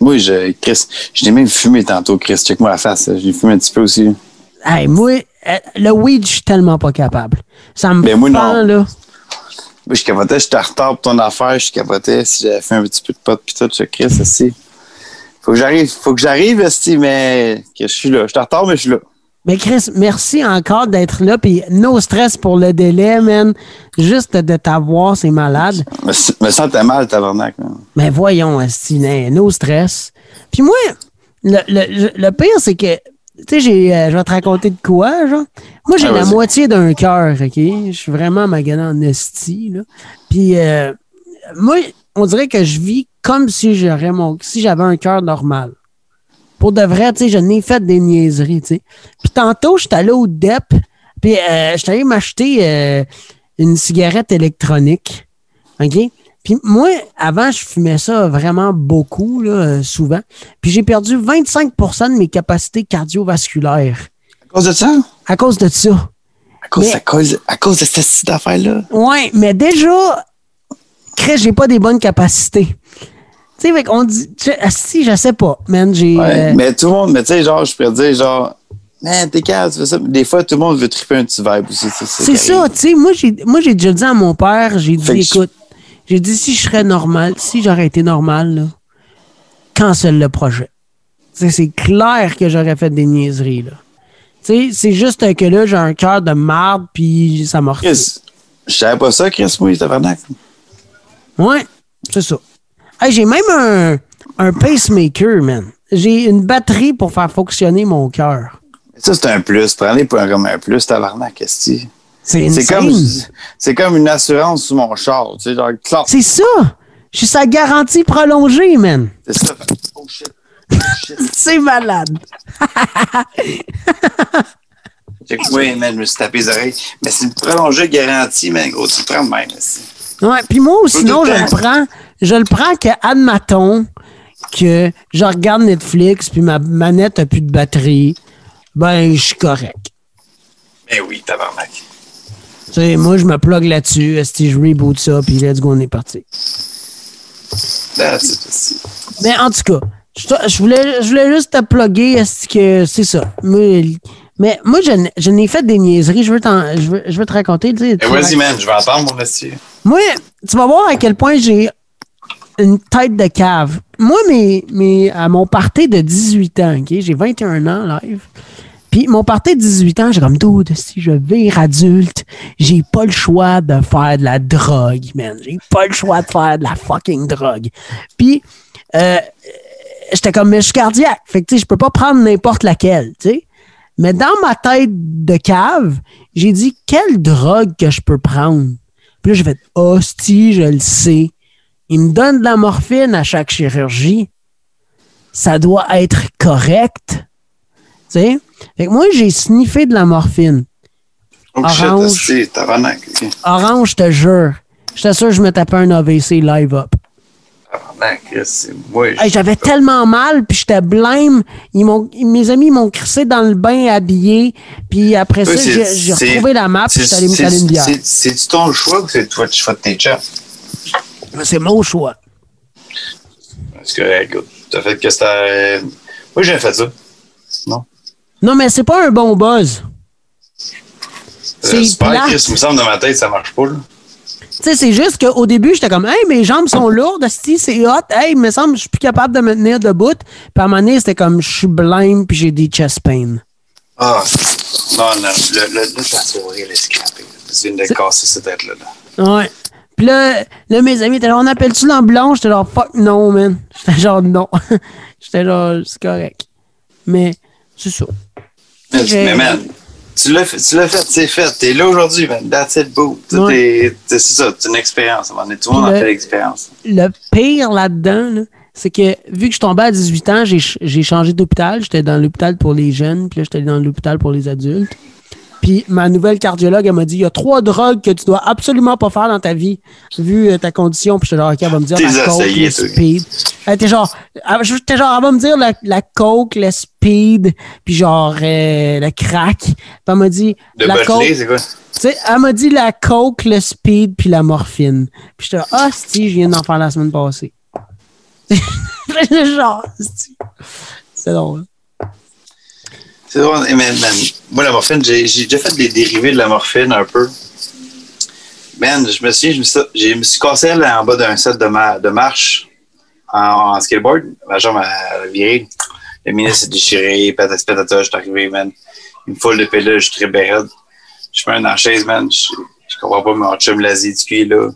Moi, je, Chris, je l'ai même fumé tantôt, Chris. Check-moi la face. l'ai fumé un petit peu aussi. Hey, moi, euh, le weed, je suis tellement pas capable. Ça me Ben, moi, fend, non. là. Moi, je capotais, j'étais en retard pour ton affaire, je capotais si j'avais fait un petit peu de pot pis tout, je Chris, aussi. Faut que j'arrive, faut que j'arrive, mais que je suis là. Je suis en retard, mais je suis là. Mais Chris, merci encore d'être là. Puis no stress pour le délai, man. Juste de t'avoir, c'est malade. Me, me sentais mal, tabarnak. man. Mais voyons, Asti, né, no stress. Puis moi, le, le, le pire, c'est que, tu sais, euh, je vais te raconter de quoi, genre. Moi, j'ai Ah, la moitié d'un cœur, OK? Je suis vraiment magané en esti, là. Puis, euh, moi, on dirait que je vis comme si j'aurais mon, si j'avais un cœur normal. Pour de vrai, tu sais, je n'ai fait des niaiseries, tu sais. Puis tantôt, j'étais allé au DEP, puis euh, j'étais allé m'acheter euh, une cigarette électronique, OK? Puis moi, avant, je fumais ça vraiment beaucoup, là, euh, souvent. Puis j'ai perdu 25% de mes capacités cardiovasculaires À cause de ça? à cause de ça. À cause, Mais- à cause, à cause de cette affaire-là? Ouais, mais déjà, crée, j'ai pas des bonnes capacités. Tu sais, qu'on dit, si, je sais pas, man, j'ai... Ouais, euh, mais tout le monde, mais tu sais, genre, je pourrais dire, genre, man, t'es calme, tu fais ça. Des fois, tout le monde veut triper un petit vibe aussi. C'est ça, tu sais, moi j'ai déjà dit à mon père, j'ai dit écoute, j'ai dit si je serais normal, si j'aurais été normal là, cancelle le projet. C'est clair que j'aurais fait des niaiseries là. Tu sais, c'est juste que là j'ai un cœur de marde puis ça m'a. Chris, je savais pas ça, Chris, moi, tabarnak. Ouais, c'est ça. Hey, j'ai même un, un pacemaker, man. J'ai une batterie pour faire fonctionner mon cœur. Ça, c'est un plus. Prenez pour un, comme un plus, tabarnak, qu'est-ce que C'est comme, c'est comme une assurance sur mon char. Tu sais, C'est ça. Je suis sa garantie prolongée, man. c'est ça. Oh shit. Oh shit. (laughs) C'est malade. Oui, man, je me suis tapé les oreilles. Mais c'est une prolongée garantie, man, gros. Tu le prends même. Ouais, puis moi, sinon, je le prends. Je le prends que, admettons, que je regarde Netflix, puis ma manette a plus de batterie. Ben, je suis correct. Mais oui, tabarnak. Tu sais, moi, je me plug là-dessus. Si je reboot ça, puis let's go, on est parti. Mais en tout cas, je, voulais, je voulais juste te plugger. Est-ce que c'est ça? Mais moi, je, n'ai fait des niaiseries. Je veux, t'en- je veux, je veux te raconter. tu sais, vas-y, man, je vais entendre mon esti. Moi, tu vas voir à quel point j'ai une tête de cave. Moi, mes, mes, à mon party de 18 ans, OK? J'ai 21 ans live. Puis mon party de 18 ans, j'ai comme dude, si je vire adulte, j'ai pas le choix de faire de la drogue, man. J'ai pas le choix de faire de la fucking drogue. Puis euh, j'étais comme mais je suis cardiaque. Fait que tu sais, je peux pas prendre n'importe laquelle, tu sais. Mais dans ma tête de cave, j'ai dit quelle drogue que je peux prendre? Puis là, j'ai fait hostie, je le sais. Il me donne de la morphine à chaque chirurgie. Ça doit être correct. Tu sais? Fait que moi, j'ai sniffé de la morphine. Oh Orange. Orange, je te jure. J'étais sûr que je me tapais un AVC live up. Tabarnak, c'est moi. Hey, J'avais tellement mal, puis j'étais blême. Ils mes amis m'ont crissé dans le bain habillé. Puis après ça, c'est- j'ai, c'est- retrouvé la map, puis C'est j'étais allé me caler une bière. c'est- c'est-tu ton choix ou c'est toi le choix de tes chats? C'est mon choix. Parce que, écoute, t'as fait que c'était. Moi, j'ai fait ça. Non? Non, mais c'est pas un bon buzz. C'est Euh, Super, plate. Chris, il me semble dans ma tête, ça marche pas, là. Tu sais, c'est juste qu'au début, j'étais comme, hey, mes jambes sont lourdes, esti, c'est hot. Hey, il me semble que je suis plus capable de me tenir debout. Puis à un moment donné, c'était comme, je suis blême, puis j'ai des chest pains. Ah, non, non, le, le, là, ta soirée, elle est scrappée. Tu viens de casser cette tête-là. Là. Ouais. Puis là, là, mes amis étaient là, on appelle-tu l'ambulance? J'étais genre, fuck non, man. (laughs) J'étais genre, non. (laughs) J'étais genre, c'est correct. Mais, c'est ça. Mais, man, tu l'as fait, tu l'as fait, c'est fait. T'es là aujourd'hui, man. That's it, boo. Ouais. C'est ça, c'est une expérience. Tout le monde a fait l'expérience. Le pire là-dedans, là, c'est que vu que je tombais à 18 ans, j'ai changé d'hôpital. J'étais dans l'hôpital pour les jeunes, puis là, j'étais dans l'hôpital pour les adultes. Puis ma nouvelle cardiologue, elle m'a dit il y a trois drogues que tu dois absolument pas faire dans ta vie, vu euh, ta condition. Puis j'étais genre, OK, elle va me dire la coke, le speed. Elle était genre, elle, genre, elle va me dire la, la coke, le speed, puis genre euh, le crack. Puis elle m'a dit De la coke. C'est quoi? Elle m'a dit la coke, le speed, puis la morphine. Puis j'étais ah, si, je viens d'en faire la semaine passée. (laughs) genre, c'est drôle. C'est drôle. Moi, la morphine, j'ai déjà fait des dérivés de la morphine un peu. Man, je me suis, je me suis, j'ai- me suis cassé en bas d'un set de, ma- de marche en, skateboard. Ma jambe a viré. Le ministre s'est déchiré, patata patata, je suis arrivé, man. Une foule de pédales, je suis très bérade. Je mets dans la chaise, man. Je, je comprends pas, mon chum l'Asie du cul, là.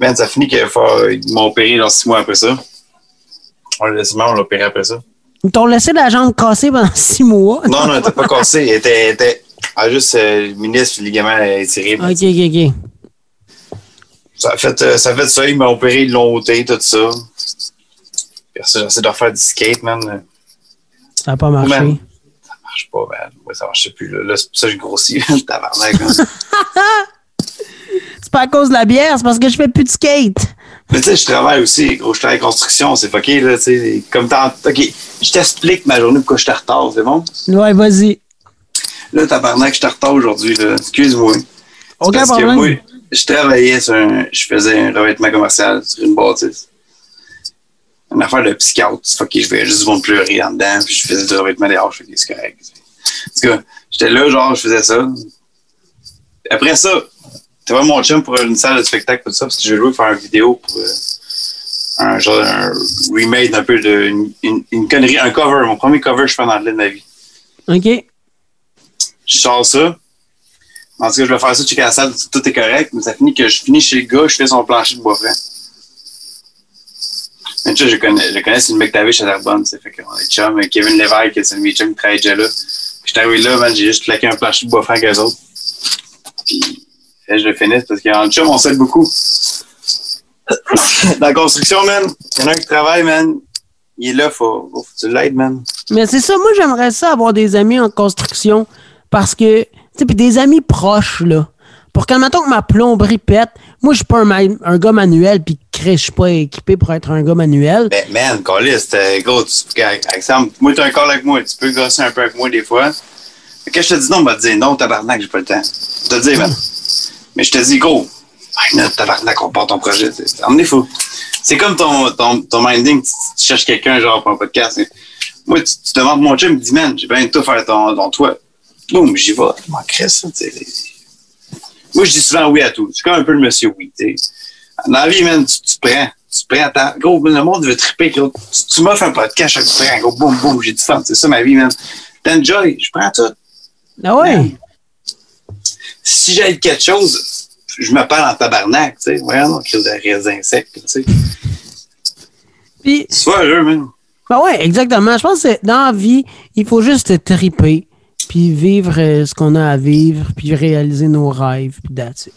Man, ça finit qu'il faut- ils m'ont opéré dans six mois après ça. On l'a on l'a opéré après ça. Ils t'ont laissé la jambe cassée pendant (laughs) six mois. Non, non, elle était pas cassé. Elle était, était ah, juste euh, le ministre, le ligament étiré. Ok, ok, ok. Ça a fait, euh, ça a fait ça. Ils m'ont opéré, ils l'ont ôté, tout ça. J'ai essayé de refaire du skate, man. Ça n'a pas marché. Man. Ça marche pas, man. Ouais, ça marchait plus. Là, Là, c'est pour ça que j'ai grossi, (laughs) tabarnak. (laughs) C'est pas à cause de la bière, c'est parce que je fais plus de skate. Mais tu sais, je travaille aussi, gros. Je travaille en construction, c'est fucké, là, tu sais. Comme tant. OK, je t'explique ma journée pourquoi je suis en retard, c'est bon? Ouais, vas-y. Là, tabarnak, je suis en retard aujourd'hui, là. Excuse-moi. C'est Aucun parce que moi, je travaillais sur un. Je faisais un revêtement commercial sur une bâtisse. Une affaire de psychiatre. Fait que je vais juste vont pleurer en dedans, puis je faisais du revêtement dehors, je fais c'est correct. En tout cas, j'étais là, genre, je faisais ça. Après ça, tu vois mon chum pour une salle de spectacle, tout ça, parce que je voulais faire une vidéo pour euh, un genre un remake un peu de une, une, une connerie, un cover, mon premier cover que je fais dans de ma vie. Ok. je sors ça. En tout cas, je vais faire ça, checker la salle, tout est correct, mais ça finit que je finis chez le gars, je fais son plancher de bois franc. Mais tu sais, je connais, je connais, c'est une mec chez Terrebonne, tu sais, fait qu'on est chum, Kevin Lévesque, c'est de mes chums qui travaille déjà là. Puis j'étais arrivé là, man, j'ai juste claqué un plancher de bois franc avec eux autres. Puis que je le finisse parce qu'en chum, on s'aide beaucoup. (laughs) Dans la construction, man, il y en a un qui travaille, man. Il est là, faut, faut que tu l'aides, man. Mais c'est ça, moi, j'aimerais ça avoir des amis en construction parce que, tu sais, puis des amis proches, là. Pour qu'en mettons que ma plomberie pète, moi, je suis pas un, gars manuel, puis je suis pas équipé pour être un gars manuel. Ben, man, Colis, t'es gros, tu, exemple, moi, t'as un call avec moi, tu peux gosser un peu avec moi des fois. Mais Quand je te dis non, on va te dire non, tabarnak, j'ai pas le temps. Je te dis, man. Mais je te dis, non, tabarnak, on part ton projet. C'est emmené fou. C'est comme ton, ton, ton minding, tu, tu cherches quelqu'un, genre, pour un podcast. Moi, tu, tu demandes mon chum, il me dit, man, j'ai bien tout faire ton, ton toit. Boum, j'y vais. M'en ça, tu. Moi, je dis souvent oui à tout. Je suis comme un peu le monsieur oui, tu sais. Dans la vie, man, tu, tu prends. Tu prends ta. Gros, le monde veut triper. Gros. Tu, tu m'offres un podcast, je te prends. Gros, boum, boum, j'ai du fun. C'est ça ma vie, man. T'enjoy, je prends tout. Ah ouais? Man. Si j'ai quelque chose, je me parle en tabarnak, tu sais. Non, crise de raisin sec, tu sais. Puis, Sois heureux, man. ben ouais, exactement. Je pense que dans la vie, il faut juste triper, puis vivre euh, ce qu'on a à vivre, puis réaliser nos rêves, puis that's it.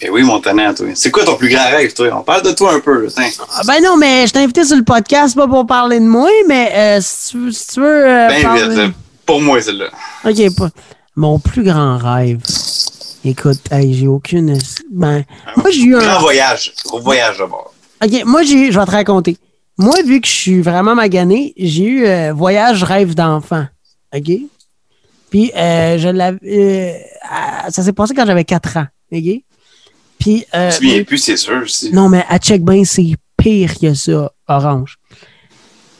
Eh oui, mon tannant, toi. C'est quoi ton plus grand rêve, toi? On parle de toi un peu, là. Ah, ben non, mais je t'ai invité sur le podcast, pas pour parler de moi, mais euh, si, tu, veux- si tu veux. euh, Ben parler- vite. Pour moi, celle-là. Ok, pas. Mon plus grand rêve. Écoute, hey, j'ai aucune. Ben, moi, j'ai eu un. Grand voyage. Gros voyage d'abord. OK, moi, j'ai, je vais te raconter. Moi, vu que je suis vraiment magané, j'ai eu euh, voyage rêve d'enfant. OK? Puis, euh, je l'avais. euh, ça s'est passé quand j'avais 4 ans. OK? Puis. euh, Tu viens plus, c'est sûr. aussi. non, mais à check ben, c'est pire que ça, Orange.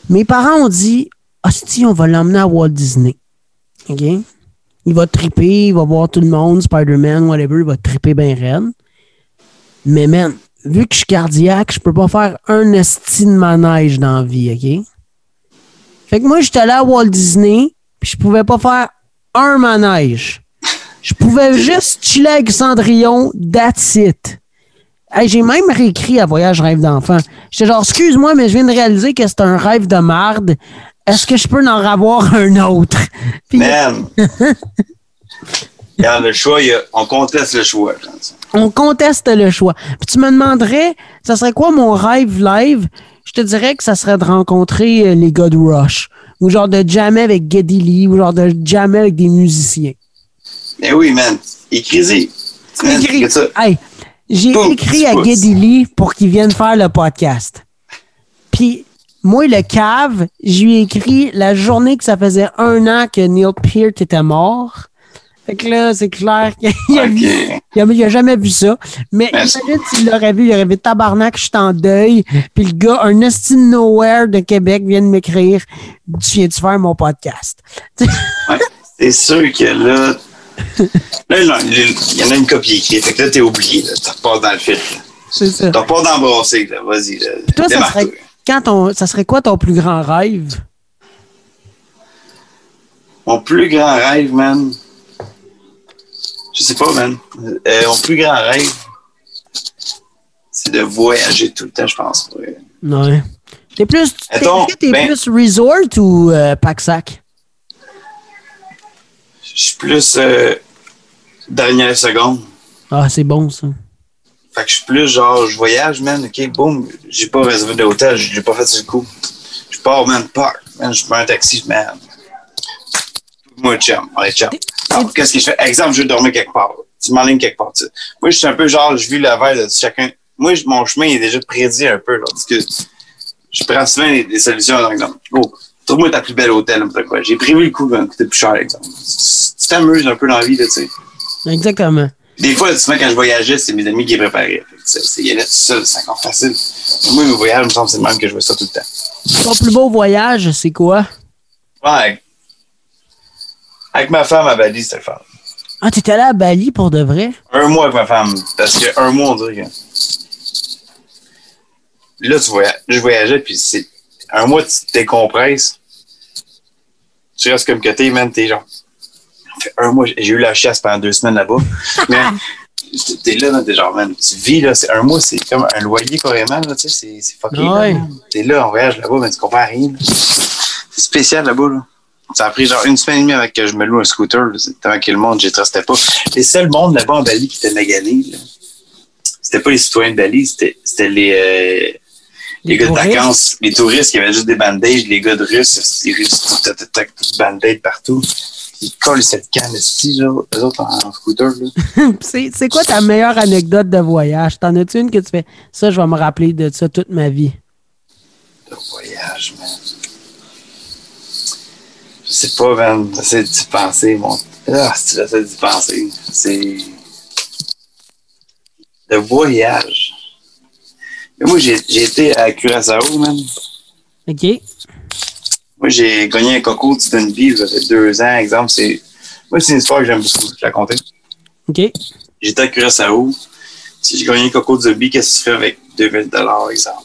Mes parents ont dit Hostie, on va l'emmener à Walt Disney. OK? Il va triper, il va voir tout le monde, Spider-Man, whatever, il va triper bien raide. Mais man, vu que je suis cardiaque, je peux pas faire un esti de manège dans la vie, OK? Fait que moi, j'étais allé à Walt Disney, puis je pouvais pas faire un manège. Je pouvais juste chiller avec Cendrillon, that's it. J'ai même réécrit à Voyage Rêve d'enfant. J'étais genre, excuse-moi, mais je viens de réaliser que c'est un rêve de marde. Est-ce que je peux en avoir un autre? (laughs) Puis, Man! (laughs) Regarde, le choix, il y a- on conteste le choix. on conteste le choix. Puis tu me demanderais, ça serait quoi mon rêve live? Je te dirais que ça serait de rencontrer euh, les gars de Rush. Ou genre de jammer avec Geddy Lee, ou genre de jammer avec des musiciens. Mais oui, man. Écris-y. Écris-. Hey, j'ai écrit à. Geddy Lee pour qu'il vienne faire le podcast. Puis, moi, le cave, je lui ai écrit la journée que ça faisait un an que Neil Peart était mort. Fait que là, c'est clair qu'il a, vu- Ok. il a, il a jamais vu ça. Mais imagine s'il l'aurait vu, il aurait vu tabarnak, je suis en deuil. Puis le gars, un esti de nowhere de Québec vient de m'écrire Tu viens-tu faire mon podcast? Ouais. C'est sûr que là. Là, il y en a une copie écrite. Fait que là, t'es oublié. Là. Tu repars dans le fil. C'est ça. Tu repars d'embrasser. là. Vas-y. là. Toi, ça serait, quand ton, ça serait quoi ton plus grand rêve? Mon plus grand rêve, man. Je sais pas, man. Euh, mon plus grand rêve, c'est de voyager tout le temps, je pense. Ouais. Ouais. T'es plus, t'es, que t'es ben- plus resort ou euh, pack-sac? Je suis plus euh, dernière seconde. Ah, c'est bon, ça. Fait que je suis plus genre, je voyage, man, ok, boum, j'ai pas réservé d'hôtel, j'ai pas fait le coup. Je pars, man, park, man, je prends un taxi, man. Moi, chum, est chum. Qu'est-ce que je fais? Exemple, je vais dormir quelque part. Tu m'enlignes quelque part. tu sais. Moi, je suis un peu genre, je vis le verre de chacun. Moi, mon chemin est déjà prédit un peu, là, parce que je prends souvent des, solutions, par exemple. Oh, trouve-moi ta plus belle hôtel, quoi. J'ai prévu le coup, ben, coûter plus cher, exemple. Tu t'amuses un peu dans la vie, tu sais. Exactement. Des fois, souvent, quand je voyageais, c'est mes amis qui les préparaient. Il y en a tout seul, c'est encore facile. Moi, mes voyages, il me semble que c'est le même que je vois ça tout le temps. Ton plus beau voyage, c'est quoi? Ouais, avec, ma femme à Bali, c'était le fun. Ah, t'es allé à Bali pour de vrai? Un mois avec ma femme. Parce que un mois, on dirait que. Là, tu voyages, je voyageais, puis c'est. Un mois, tu te décompresses. Tu restes comme que t'es, man, t'es genre. Fait un mois, j'ai eu la chasse pendant deux semaines là-bas. Mais t'es là, là, t'es genre, man, tu vis, là. c'est- Un mois, c'est comme un loyer carrément, là, tu sais, c'est- c'est fucké. là, Ouais. T'es là, on voyage là-bas, mais tu comprends rien. C'est spécial là-bas, là. ça a pris genre une semaine et demie avec que je me loue un scooter, tellement que le monde, j'y trustais pas. Les seuls mondes là-bas en Bali qui étaient maganés, là, c'était pas les citoyens de Bali, c'était, c'était les, euh, les, Les gars de vacances, les touristes qui avaient juste des bandages, les gars de Russes, les Russes, tac, tac, tac, partout. Ils collent cette canne, ici, eux autres en, scooter, (laughs) c'est quoi ta meilleure anecdote de voyage? T'en as-tu une que tu fais? Ça, je vais me rappeler de ça toute ma vie? Le voyage, man. Je sais pas, man. J'essaie d'y penser, mon. Ah, j'essaie d'y penser. C'est. Le voyage. Mais moi, j'ai j'ai été à Curaçao, man. OK? Moi, j'ai gagné un coco de Stoneby, ça fait deux ans. Exemple, c'est. Moi, c'est une histoire que j'aime beaucoup. Je la compter. OK? J'étais à Curaçao. Si j'ai gagné un coco de Zombie, qu'est-ce que tu fais avec 2000 exemple?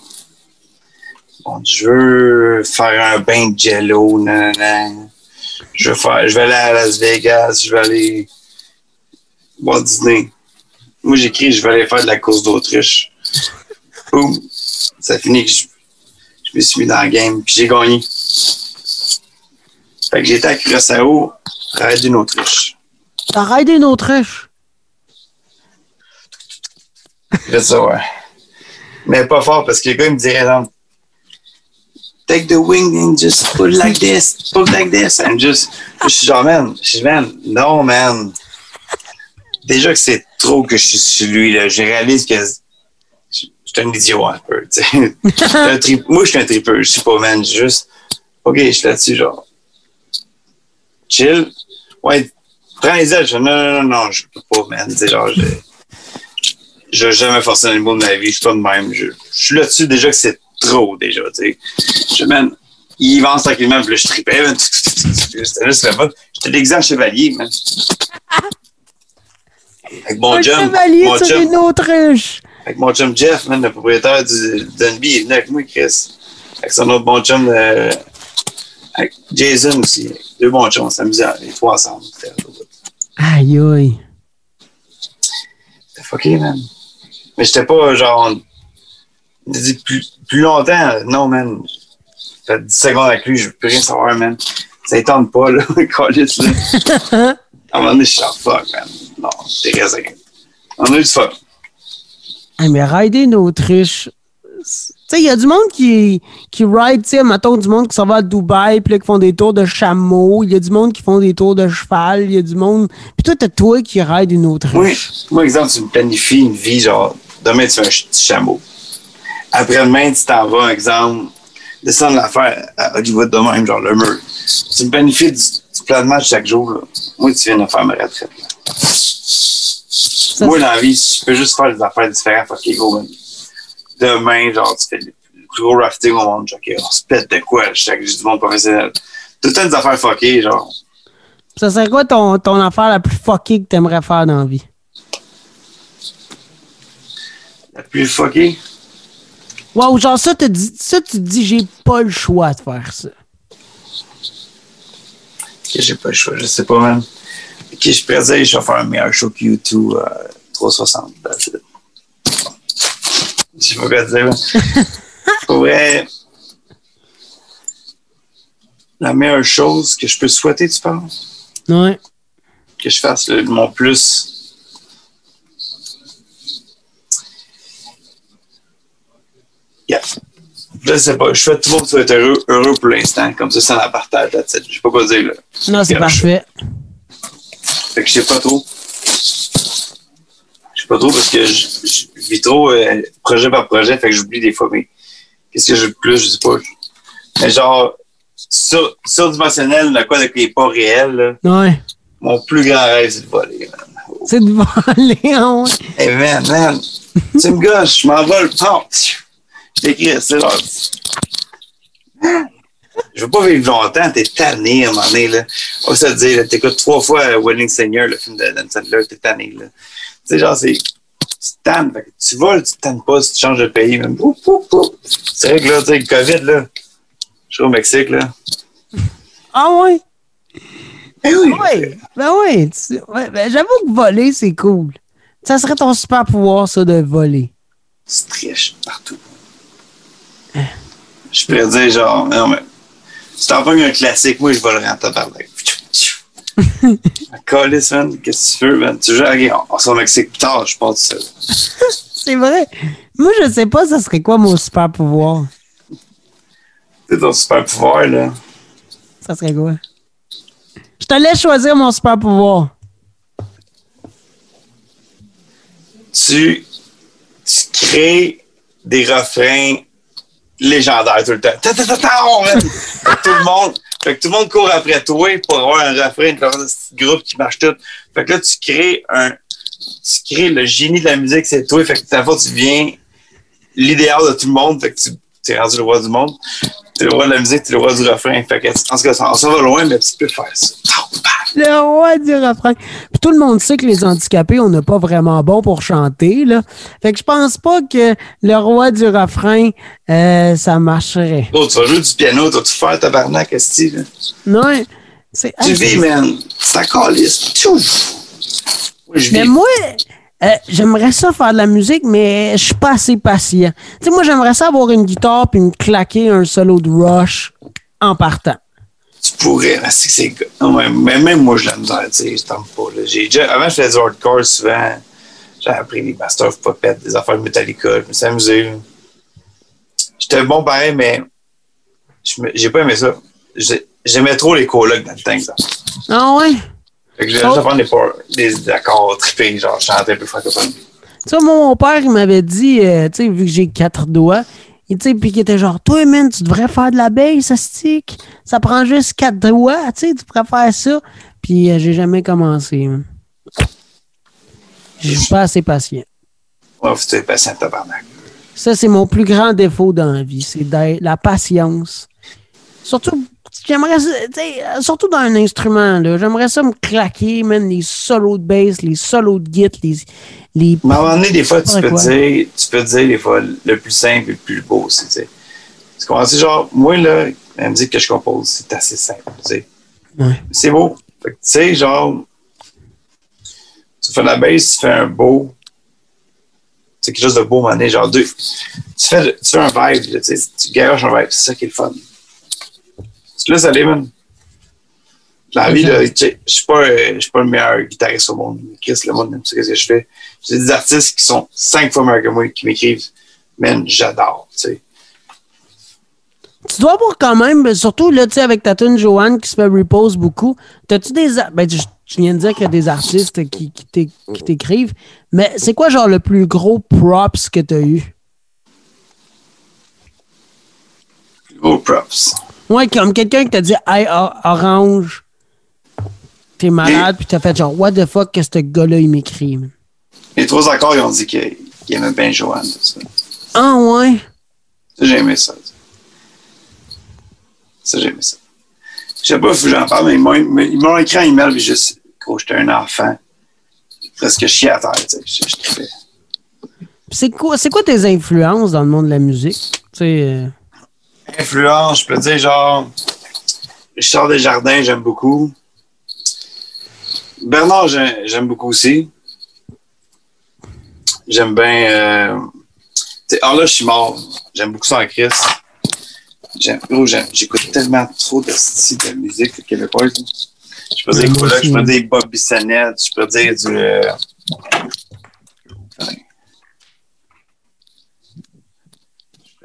Bon, je veux faire un bain de jello, nan, nan, nan. Je veux faire, je vais aller à Las Vegas, je vais aller Walt Disney. Moi, j'écris, je vais aller faire de la course d'Autriche. Boum. Ça finit que je, je me suis mis dans la game, puis j'ai gagné. Fait que j'étais à Curaçao, ride d'une Autriche. T'as raidé une autruche. Fait ça, ouais. Mais pas fort parce que le gars, il me dirait, non, take the wing and just it like this, it like this, and just. Je suis genre, man, je suis, man, non, man. Déjà que c'est trop que je suis sur lui, là. Je réalise que je je suis un idiot un peu, tu sais. (laughs) Je suis un trip- Moi, je suis un tripeur, je suis pas, man. Juste, OK, je suis là-dessus, genre. Chill. Ouais, prends les ailes. Je non, non, non, non, je peux pas, man. Tu sais, genre, je. Je vais jamais forcer un animal de ma vie, je suis pas de même. Je, je suis là-dessus déjà que c'est trop, déjà, tu sais. Je, man, il avance tranquillement, puis là, je tripais, man. C'était juste le fun. J'étais en chevalier, man. Avec mon un chum, chevalier mon sur chum, une autruche. avec mon chum Jeff, man, le propriétaire du Dunby, il est venu avec moi, Chris. Avec son autre bon chum, euh, avec Jason aussi. Deux bons chums, on s'amusait, les trois ensemble. Aïe, aïe. c'était fucké, man. Mais j'étais pas genre. dit Plus, plus longtemps, non, man. Ça fait 10 secondes avec lui, je veux plus rien savoir, man. Ça étonne pas, là, (laughs) Callis, là. À un moment donné, je suis genre, fuck, man. Non, t'es resté. On a eu du. Ah, mais rider une autruche. Tu sais, il y a du monde qui, qui ride, tu sais, mettons, du monde qui s'en va à Dubaï, puis là, qui font des tours de chameau. Il y a du monde qui font des tours de cheval. Il y a du monde. Puis toi, t'as toi qui ride une autruche. Oui, moi, exemple, tu me planifies une vie, genre, demain, tu fais un ch- petit chameau. Après-demain, tu t'en vas, exemple, descendre l'affaire à Hollywood de même, genre le mur. Tu me planifies du, du plan de match chaque jour, là. Moi, tu viens de faire ma retraite, là. Ça, Moi, dans la vie, je peux juste faire des affaires différentes. Ok, gros, man. Demain, genre, tu fais le plus gros rafting au monde. genre, on se pète de quoi? Chaque j'ai du monde professionnel. Tout temps des affaires fuckées, genre. Ça serait quoi ton, ton affaire la plus fuckée que t'aimerais faire dans la vie? La plus fuckée? Wow, genre ça, te dis, ça tu te dis, j'ai pas le choix de faire ça. Ok, j'ai pas le choix, je sais pas, man. Ok, je dire, je vais faire un meilleur show que YouTube euh, 360. that's it. Je sais pas quoi dire. Pour vrai, la meilleure chose que je peux souhaiter, tu penses? Ouais. que je fasse le- mon plus. Yeah. Je sais pas, je fais tout le monde être heureux, heureux pour l'instant, comme ça, ça la partage, it. Je sais pas quoi dire, là. Non, c'est parfait. Fait que je sais pas trop. Pas trop parce que je, vis trop euh, projet par projet, fait que j'oublie des fois, mais qu'est-ce que j'ai le plus, je sais pas. Mais genre, sur, surdimensionnel, le quoi de qui est pas réel, là, Ouais. mon plus grand rêve, c'est de voler, man. C'est de voler, hein. Hey man, man, (laughs) tu me gosses, je m'envole, pam! Je t'écris, c'est genre. Je veux pas vivre longtemps, t'es tanné à un moment donné, là. On va se dire, t'écoutes trois fois Wedding Senior, le film de Dan Sandler, t'es tanné, là. Tu sais, genre, c'est. Tu tannes, fait que tu voles, tu tannes pas si tu changes de pays, même. C'est vrai que là, tu sais, le COVID, là, je suis au Mexique, là. Ah ouais? Eh oui! Ouais? Ben tu- ouais, ben, J'avoue que voler, c'est cool. Ça serait ton super pouvoir, ça, de voler. Tu triches partout. Je pourrais dire, genre, non, mais Tu t'en un classique, moi, je vais le rentrer man, qu'est-ce que tu veux, man? Tu veux, ok, on, on s'en Mexique plus tard, je pense. (laughs) C'est vrai. Moi, je sais pas, ça serait quoi mon super pouvoir? C'est ton super pouvoir, là. Ça serait quoi? Je te laisse choisir mon super pouvoir. Tu, tu crées des refrains légendaires tout le temps. (laughs) Tout le monde, fait que tout le monde court après toi pour avoir un refrain de ce petit groupe qui marche tout. Fait que là, tu crées un, tu crées le génie de la musique, c'est toi. Fait que ta fois, tu deviens l'idéal de tout le monde. Fait que tu es rendu le roi du monde. Tu es le roi de la musique, tu es le roi du refrain. Fait que, en tout cas, ça, ça va loin, mais tu peux faire ça. Le roi du refrain. Puis tout le monde sait que les handicapés, on n'est pas vraiment bon pour chanter. Là. Fait que je pense pas que le roi du refrain, euh, ça marcherait. Oh, tu vas jouer du piano, tu vas tout faire tabarnak, Esti, là? Non, c'est. Tu vis, man. C'est ta Mais moi, euh, j'aimerais ça faire de la musique, mais je suis pas assez patient. Tu sais, moi, j'aimerais ça avoir une guitare puis me claquer un solo de rush en partant. tu pourrais, mais c'est c'est. Mais, même moi, je la misère, tu sais, je tente pas. Là. J'ai déjà, avant, je faisais du hardcore souvent. J'ai appris les Master of Puppet, des affaires de Metallica. Je me suis amusé. J'étais bon pareil, mais j'ai pas aimé ça. J'ai- J'aimais trop les colocs dans le temps. Ah ouais? Fait que j'ai juste apprendre des, accords trippés, genre chanter un peu francophone. Tu sais, moi, mon père, il m'avait dit, euh, tu sais, vu que j'ai quatre doigts, il, tu sais, puis qu'il était genre, toi, man, tu devrais faire de la bass, ça stick. Ça prend juste quatre doigts, tu sais, tu pourrais faire ça. Puis euh, j'ai jamais commencé. Je suis pas assez patient. Ouais, tu es patient, tabarnak. Ça, c'est mon plus grand défaut dans la vie, c'est la patience. Surtout, j'aimerais, euh, surtout dans un instrument, là, j'aimerais ça me claquer, man, les solos de bass, les solos de guitare, les, les Mais à un moment donné, des fois, tu peux, quoi. dire, tu peux dire, des fois, le plus simple et le plus beau aussi, tu sais. Comprends? C'est genre, moi, là, la musique que je compose, c'est assez simple, tu sais. Ouais. C'est beau. Tu sais, genre, tu fais de la bass, tu fais un beau, c'est quelque chose de beau, mané, genre deux. Tu fais, tu fais un vibe, là, tu sais, tu garoches un vibe, c'est ça qui est le fun. Tu te laisses aller, man. La vie, là, tu sais, je suis pas, euh, je suis pas le meilleur guitariste au monde. Chris, le monde aime qu'est-ce que je fais? J'ai des artistes qui sont cinq fois meilleurs que moi, qui m'écrivent, man, j'adore, tu sais. Tu dois avoir quand même, ben, surtout là, tu sais, avec ta tune Joanne qui se fait repose beaucoup. T'as-tu des. Ben, tu, tu viens de dire qu'il y a des artistes qui, qui t'é- qui t'écrivent, mais c'est quoi, genre, le plus gros props que t'as eu? Gros props. Ouais, comme quelqu'un qui t'a dit, hey, Or- Orange, t'es malade, puis t'as fait genre, what the fuck, que ce gars-là, il m'écrit? Les trois accords, ils ont dit qu'ils aimaient bien Joanne, tout ça. Ah, ouais. Ça, j'ai aimé ça. Ça, j'ai aimé ça. Je sais pas si j'en parle, mais ils m'ont- écrit un email, puis juste, gros, j'étais un enfant. Presque chier à terre, tu sais. Je, je c'est quoi, c'est quoi tes influences dans le monde de la musique? Tu sais, euh, Influence, je peux dire, genre, Richard Desjardins, j'aime beaucoup. Bernard, j'ai- j'aime beaucoup aussi. J'aime bien. Euh, ah là, je suis mort. J'aime beaucoup ça en Chris. J'écoute tellement trop de styles de musique québécoise. Je peux dire quoi, là, je peux dire Bob Bissonnette, je peux dire du. euh.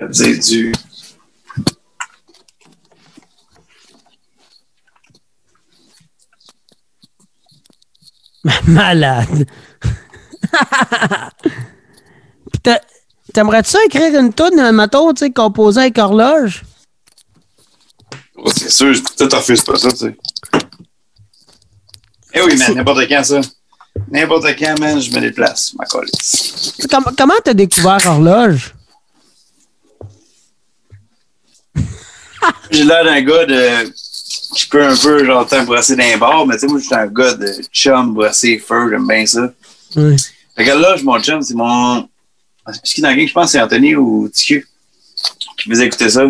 Je peux dire du. (laughs) malade. (laughs) T'aimerais-tu ça écrire une toune, un matin, tu sais, composée avec horloge? Oh, c'est sûr, je- toi, t'en refuses pas ça, tu sais. Eh oui, man, n'importe quand, ça. N'importe quand, man, je me déplace, ma colisse. Com- comment t'as découvert horloge? J'ai l'air d'un gars de. Qui peut un peu, genre, temps brosser les bars, mais tu sais, moi, je suis un gars de chum, brosser, feu, j'aime bien ça. Ouais. Regarde là, mon chum, c'est mon. Est-ce qu'il est dans le je pense que c'est Anthony ou TQ qui faisait écouter ça.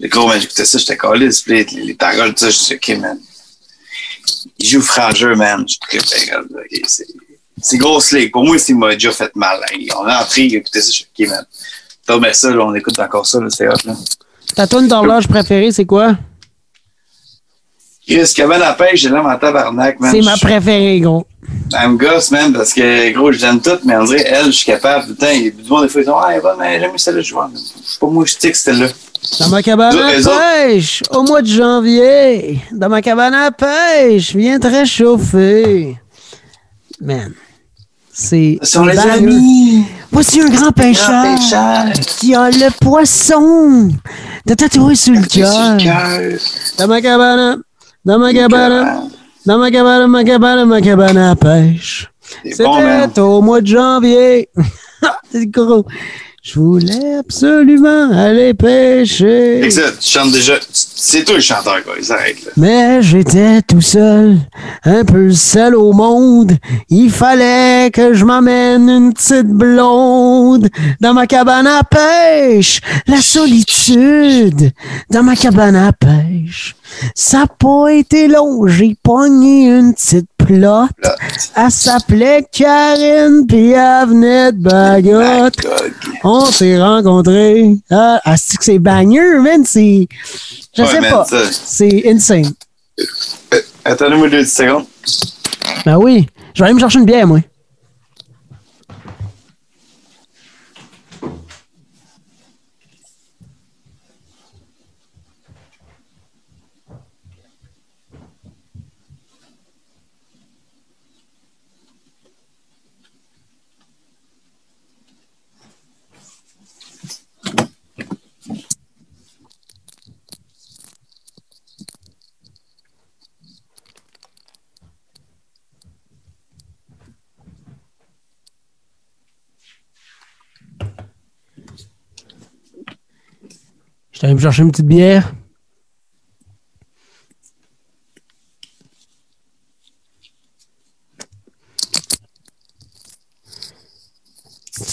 Le gros, man, j'écoutais ça, j'étais collé, les, les, les paroles, tout ça, je suis ok, man. Il joue frangeux, man. Je suis très regarde, ok, c'est. C'est grosse ligue. Pour moi, c'est m'a déjà fait mal. hein. On est entré, il écoutait ça, je suis ok, man. T'as ça, là, on écoute encore ça, c'est hot, là. Ta toune d'horloge préférée, c'est quoi? Chris, cabane à pêche, j'ai l'air en tabarnak, man. C'est ma préférée, gros. Elle me gosse, man, parce que, gros, je donne tout, mais on dirait, elle, je suis capable. Tout le temps, il y a du monde, des fois, ils disent, ah, elle bonne, mais j'aime mieux celle-là. Je vois, je sais pas, moi, je tic celle-là. Dans ma cabane à pêche, au mois de janvier. Dans ma cabane à pêche, viens te réchauffer. Man. C'est. Ce sont les amis. Voici un grand pêcheur, Grand pêcheur. qui a le poisson de tatouer sur le cœur. Dans ma cabane, dans ma cabane, dans ma cabane, ma cabane, ma cabane à pêche. C'est bon. C'était au mois de janvier. (laughs) C'est gros. Je voulais absolument aller pêcher. Ça, tu chantes déjà. C'est toi le chanteur, quoi. Ils arrêtent, là. Mais j'étais tout seul, un peu seul au monde. Il fallait que je m'amène une petite blonde dans ma cabane à pêche. La solitude dans ma cabane à pêche. Ça n'a pas été long, j'ai pogné une petite plotte. Là, Elle s'appelait Karine, puis elle venait de Bagotte. On s'est rencontrés. Ah, ah, c'est que c'est bagneux, man. C'est. Je Ouais, sais man, pas. C'est insane. Euh, Attendez-moi deux secondes. Ben oui. Je vais aller me chercher une bière, moi. Je vais aller me chercher une petite bière.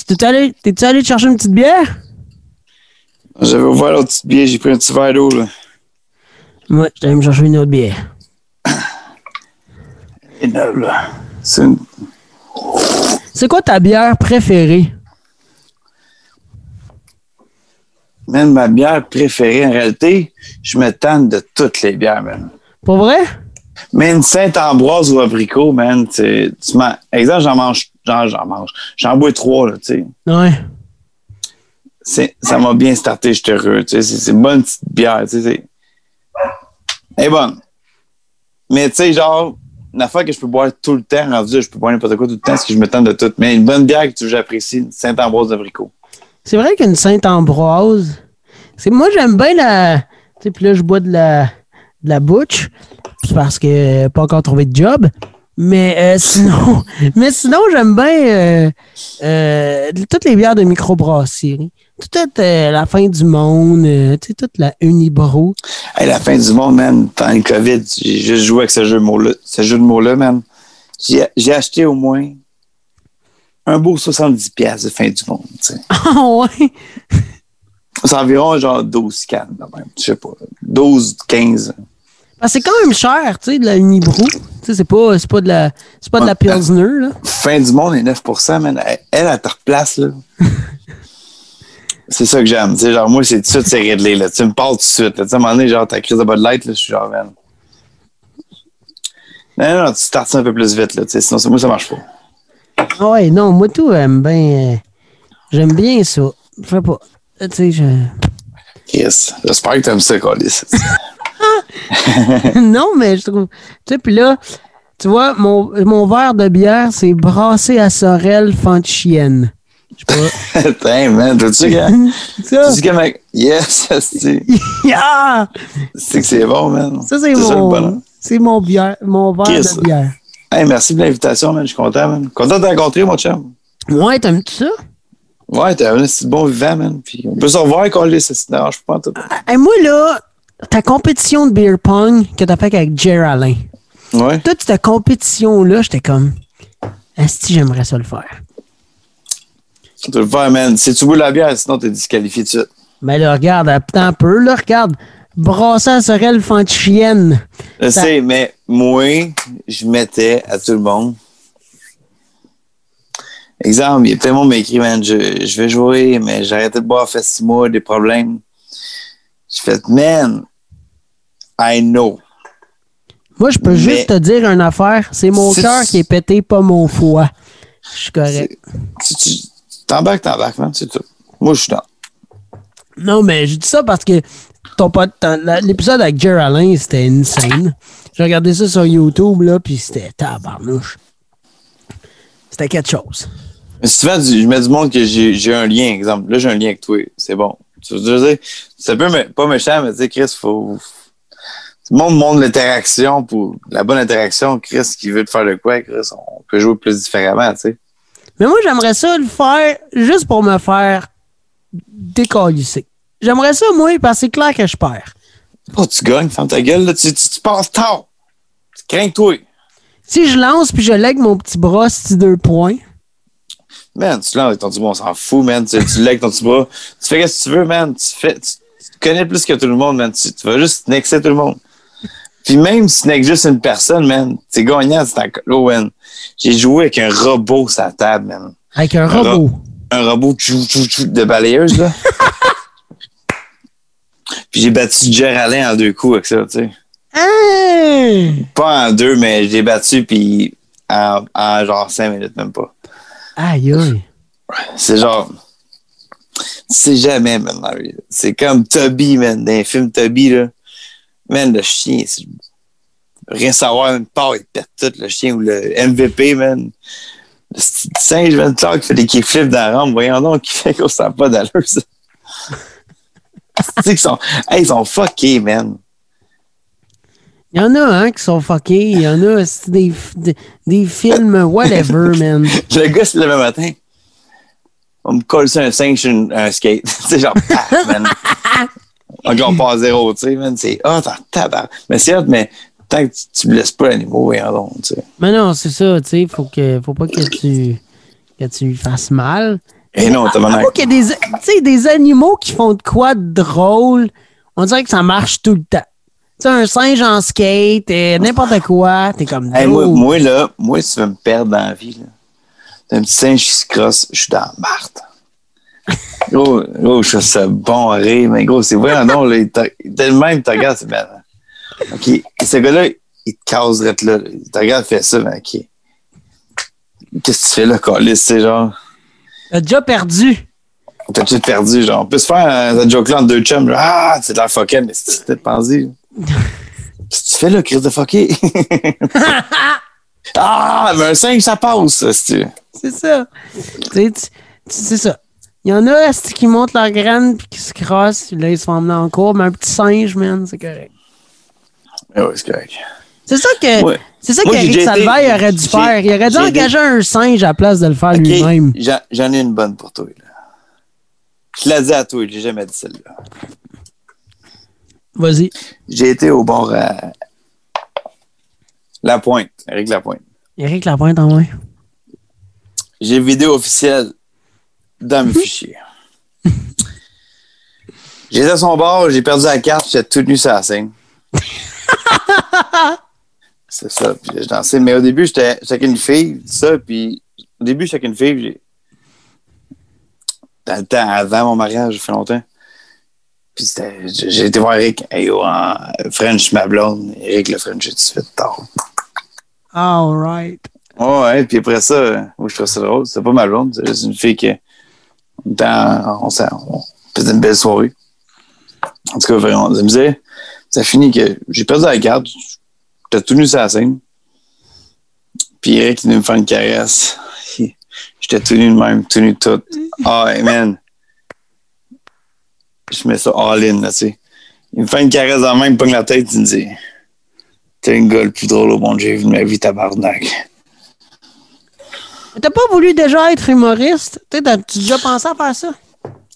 T'es allé, t'es-tu allé te chercher une petite bière? J'avais ouvert l'autre petite bière, j'ai pris un petit verre d'eau, là. Ouais, je vais aller me chercher une autre bière. (coughs) C'est une. C'est quoi ta bière préférée? Man, ma bière préférée, en réalité, je me tente de toutes les bières, man. Pour vrai? Mais une Saint-Ambroise ou abricot, man, tu Exemple, j'en mange, j'en, j'en mange. J'en bois trois, là, tu sais. Ouais. C'est- Ça m'a bien starté, je suis heureux, tu sais. C'est, une bonne petite bière, tu sais. c'est- Elle est bonne. Mais, tu sais, genre, une affaire que je peux boire tout le temps, rendu, je peux boire n'importe quoi tout le temps, parce que je me tente de tout. Mais une bonne bière que j'apprécie, une Saint-Ambroise d'abricot. C'est vrai qu'une Sainte-Ambroise, c'est moi j'aime bien la. Tu sais, puis là, je bois de la, de la c'est parce que euh, pas encore trouvé de job. Mais euh, (laughs) sinon, mais sinon j'aime bien euh, euh, toutes les bières de microbrasserie. Toute la fin du monde, tu sais, toute la Unibro. Hey, la fin du monde, man, pendant le COVID, j'ai juste joué avec ce jeu de mots-là, ce jeu de mots-là, man. J'ai acheté au moins un beau 70$ piastres de fin du monde, tu sais. (laughs) Ah ouais! C'est environ genre 12 cannes, là, même. Je sais pas. 12, 15. Parce que c'est quand même cher, tu sais, de la Unibro. Tu sais, c'est pas, pas de la, c'est pas de la Pilsner, là. Fin du monde est 9 man. Elle, elle, elle te replace, là. (laughs) c'est ça que j'aime. Tu sais, genre, moi, c'est tout de suite, c'est réglé, là. Tu me parles tout de suite, là. Tu sais, à un moment donné, genre, ta crise de Bud Light, là, je suis genre, man. Non, non, non, tu startes ça un peu plus vite, là. Tu sais, sinon, c'est- moi, ça marche pas. Ah ouais, non, moi tout, j'aime bien. euh, j'aime bien ça. Je sais pas. Tu sais, je. Yes. J'espère que t'aimes ça, Colis. (laughs) non, mais je trouve. Tu sais, puis là, tu vois, mon, mon verre de bière, c'est brassé à Sorel, fan de chienne. Je sais pas. (laughs) Putain, man, t'as-tu gars? (laughs) ça, Tu sais. Yes, c'est Ah! c'est que c'est bon, man. ça c'est mon. C'est mon bière, mon verre de bière. Hey, merci de l'invitation, man. Je suis content, man. Content de te rencontrer, mon chum. Ouais, t'aimes-tu ça? Ouais, t'es un petit bon vivant, man. Puis on peut se revoir, Colis. Ça se dérange pas tout. Et moi, là, ta compétition de beer pong que t'as fait avec Jer Alain, Ouais. toute cette compétition-là, j'étais comme. Est-ce que j'aimerais ça le faire? Tu le faire, man. Si tu bois la bière, sinon t'es disqualifié tout de suite. Mais là, regarde, attends un peu, là, regarde. Brasser à Sorel, fan de chienne. Je Ça- sais, mais moi, je mettais à tout le monde. Exemple, il y a plein de monde qui m'écrit, man, je, je vais jouer, mais j'ai arrêté de boire, fait six mois, des problèmes. J'ai fait, man, I know. Moi, je peux Mais- juste te dire une affaire. C'est mon cœur qui est pété, pas mon foie. Je suis correct. Si tu t'embarques, t'embarques, man, c'est tout. Moi, je suis dans. Non, mais je dis ça parce que l'épisode avec Jerry Alain, c'était insane. J'ai regardé ça sur YouTube, là, puis c'était tabarnouche. C'était quelque chose. Mais souvent, je mets du monde que j'ai un lien, exemple. Là, j'ai un lien avec toi. C'est bon. Tu veux dire, c'est un peu pas méchant, mais tu sais, Chris, faut. Tout le monde montre l'interaction pour la bonne interaction. Chris, qui veut te faire de quoi, Chris, on peut jouer plus différemment, tu sais. Mais moi, j'aimerais ça le faire juste pour me faire décalisser. J'aimerais ça, moi, parce que c'est clair que je perds. Oh, tu gagnes, ferme ta gueule, là, tu, tu, tu passes tard. Tu crains toi. Si je lance puis je lègue mon petit bras, c'est deux points. Man, tu l'as avec ton petit bras, on s'en fout, man. Tu, tu avec ton petit bras. Tu fais ce que tu veux, man. Tu, fais, tu, tu connais plus que tout le monde, man. Tu, tu vas juste nexer tout le monde. Puis même si tu nexes juste une personne, man, c'est gagnant, c'est encore. J'ai joué avec un robot sur la table, man. Avec un Un robot. Un robot de balayeuse, là. (laughs) Puis j'ai battu Jerry en deux coups avec ça, tu sais. Hein? Pas en deux, mais j'ai battu, puis en, en genre cinq minutes, même pas. Aïe, aïe. C'est genre. Tu sais jamais, man. C'est comme Toby, man, dans les films Toby, là. Man, le chien. Rien savoir, même pas, il pète tout, le chien ou le MVP, man. Le singe, man, qui fait des kickflips dans la rampe, voyons donc, qui fait qu'on sent pas d'allure, ça. (laughs) tu sais qu'ils sont. Hey, ils sont fuckés, man. Il y en a, hein, qui sont fuckés. Il y en a, c'est des, des, des films, whatever, (laughs) man. Le gars, c'est le même matin. On me colle sur un singe sur un skate. (laughs) c'est genre, paf, man. Encore on part à zéro, tu sais, man. C'est, ah, t'en tabac. Mais hot, mais tant que tu, tu blesses pas l'animal, voyons donc, tu sais. Mais non, c'est ça, tu sais, faut que, faut pas que tu, que tu fasses mal. Et non, t'as Avoue qu'il y a des, tu sais, des animaux qui font de quoi de drôle. On dirait que ça marche tout le temps. Tu sais, un singe en skate, euh, n'importe quoi, t'es comme Hey, moi, moi, là, moi, si tu veux me perdre dans la vie, là, t'as un petit singe qui se crosse, je suis dans marde. (laughs) Gros, gros, je trouve ça bon à rire, mais gros, c'est vraiment non, là, il le même, tu regardes, c'est bien. OK, et ce gars-là, il te caserait là. Il te regarde, fait ça, mais OK. Qu'est-ce que tu fais là, Calis, c'est genre, T'as déjà perdu. t'as tout perdu, genre? On peut se faire euh, cette joke-là en deux chums, genre, ah, c'est de la fucking, mais c'est peut-être pensé. (laughs) Qu'est-ce que tu fais là, Chris de fucké? (laughs) ah, mais un singe, ça passe, c'est C'est ça. C'est ça. Il y en a qui montent leur graine puis qui se crossent, puis là, ils se font emmener en cours, mais un petit singe, man, c'est correct. Ouais, c'est correct. C'est ça que, Ouais. c'est ça été- Salvaille aurait dû faire. Il aurait dû engager un singe à la place de le faire lui-même. j'en- ai une bonne pour toi, là. Je l'ai dit à toi, j'ai jamais dit celle-là. Vas-y. J'ai été au bord à La Pointe, Eric Lapointe. Éric Lapointe en moins. J'ai vidéo officielle dans mes (laughs) fichiers. J'étais à son bord, j'ai perdu la carte, j'étais tout nu sur la scène. (laughs) C'est ça, puis je dansais. Mais au début, j'étais j'étais avec une fille, ça, puis au début, j'étais avec une fille, dans le temps, avant mon mariage, ça fait longtemps. Puis j'ai été voir Eric, hey, yo, en French, ma blonde. Eric, le French, j'ai tout de suite tard. All right. Ouais, ouais, puis après ça, moi, je trouve ça drôle. C'est pas ma blonde, c'est juste une fille qui, dans, on, on faisait une belle soirée. En tout cas, vraiment, on s'amusait. Ça finit que j'ai perdu la carte. J'étais tout nu sur la scène. Puis Eric, il venait me faire une caresse. (laughs) J'étais tout nu de même, tout nu de tout. Ah, hey, man. Je mets ça all-in, là, tu sais. Il me fait une caresse dans la main, il me pogne la tête, il me dit T'es un gars le plus drôle au monde j'ai vu de ma vie, tabarnak. Mais T'as pas voulu déjà être humoriste? Tu sais, t'as-tu déjà pensé à faire ça?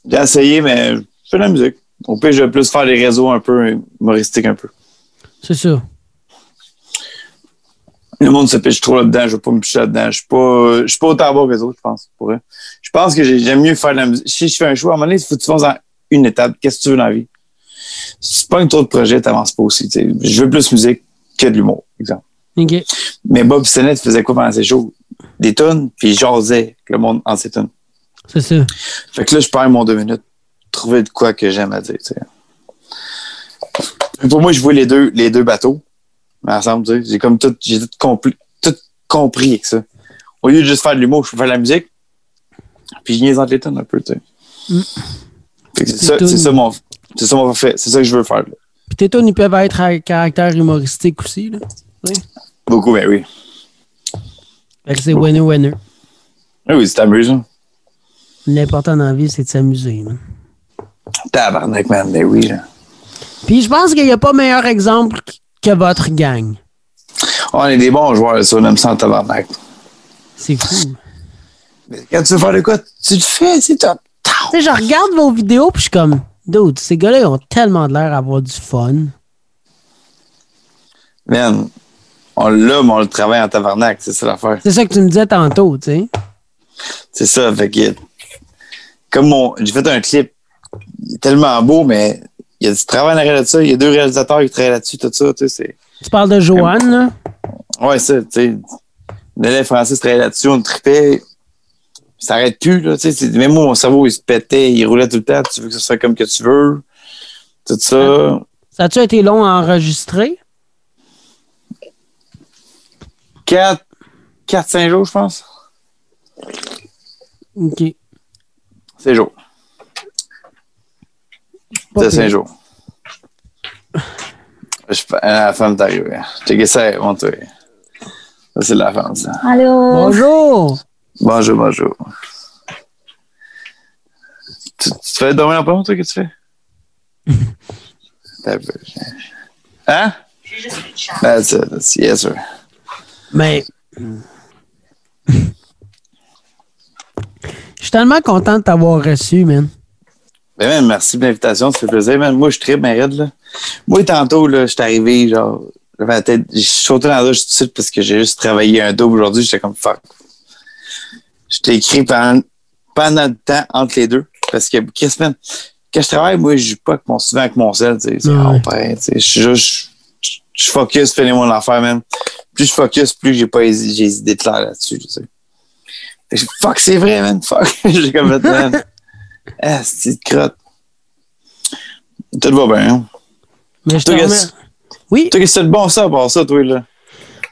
J'ai essayé, mais je fais de la musique. Au pire, je vais plus faire des réseaux un peu humoristiques un peu. C'est ça. Le monde se pêche trop là-dedans, je veux pas me picher là-dedans. Je suis pas, je suis pas autant bon que les autres, je pense, pour vrai. Je pense que j'ai- j'aime mieux faire de la musique. Si je fais un choix, à un moment donné, il faut que tu fasses en une étape. Qu'est-ce que tu veux dans la vie? Si tu pas trop de projet, t'avances pas aussi. Je veux plus musique que de l'humour, exemple. OK. Mais Bob Sennett faisait quoi pendant ses shows? Des tunes, puis il jasait le monde en ses tunes. C'est ça. Fait que là, je perds mon deux minutes. Trouver de quoi que j'aime à dire. Pour moi, je vois les deux, les deux bateaux ensemble. tu sais. J'ai comme tout, j'ai tout, compris, tout compris avec ça. Au lieu de juste faire de l'humour, je peux faire de la musique. Puis je niaise entre les tonnes un peu. tu sais. Mm. Fait que C'est C'est ça, c'est mon, c'est ça mon fait. C'est ça que je veux faire. là. Puis tes tunes, ils peuvent être à caractère humoristique aussi. Là. Beaucoup, mais oui. Fait que c'est winner-winner. Ah oui, c'est amusant. L'important dans la vie, c'est de s'amuser. man. Tabarnak, man, mais oui. Là. Puis je pense qu'il n'y a pas meilleur exemple que votre gang? On est des bons joueurs, ça, on aime ça en tabarnak. C'est fou. Mais quand tu veux faire de quoi, tu le fais, c'est top. Tu sais, je regarde vos vidéos, puis je suis comme, dude, ces gars-là, ils ont tellement de l'air d'avoir du fun. Man, on l'a, mais on le travaille en tabarnak, c'est ça l'affaire. C'est ça que tu me disais tantôt, tu sais. C'est ça, fait que, comme mon, j'ai fait un clip, il est tellement beau, mais il y a du travail en arrière de ça, il y a deux réalisateurs qui travaillent là-dessus, tout ça, tu sais, c'est, Tu parles de Joanne, là? ouais, ça, tu sais, l'élève Francis travaillait là-dessus, on tripait, ça arrête plus, là, tu sais, même moi, mon cerveau, il se pétait, il roulait tout le temps, tu veux que ce soit comme que tu veux, tout ça. Ça a-tu été long à enregistrer? 4, 4, 5 jours, je pense. OK. C'est jours. Pas C'est pire. 5 jours. Je, ah, la femme est arrivée. Checkez ça, mon. Ça, c'est la femme, ça. Allô? Bonjour! Bonjour, bonjour. Tu, tu te fais dormir en pas toi, qu'est-ce que tu fais? (laughs) T'as peu. Hein? J'ai juste une chance. That's it. That's, yes, sir. Mais. Je suis tellement content de t'avoir reçu, man. Ben, merci de l'invitation, ça fait plaisir. Man. Moi, je tripe, raide, là. Moi, tantôt, là, je suis arrivé, genre, j'avais la tête, j'ai sauté dans la douche tout de suite parce que j'ai juste travaillé un double aujourd'hui. J'étais comme fuck. Je t'ai écrit pendant, pendant le temps entre les deux. Parce que, Chris, man, quand je travaille, moi, je joue pas avec mon, souvent avec mon sel, tu sais. C'est Ouais. rare, pareil, tu sais. Je suis juste, je, focus, fais mon affaire, man. Plus je focus, plus j'ai pas j'ai des idées claires là-dessus, tu sais. Fuck, c'est vrai, man. Fuck. (laughs) j'ai comme man. Ah, c'est une crotte. Tout va bien. hein? Mais je te Toi, qu'est-ce- Oui, que c'est de bon ça, pour ça, toi, là?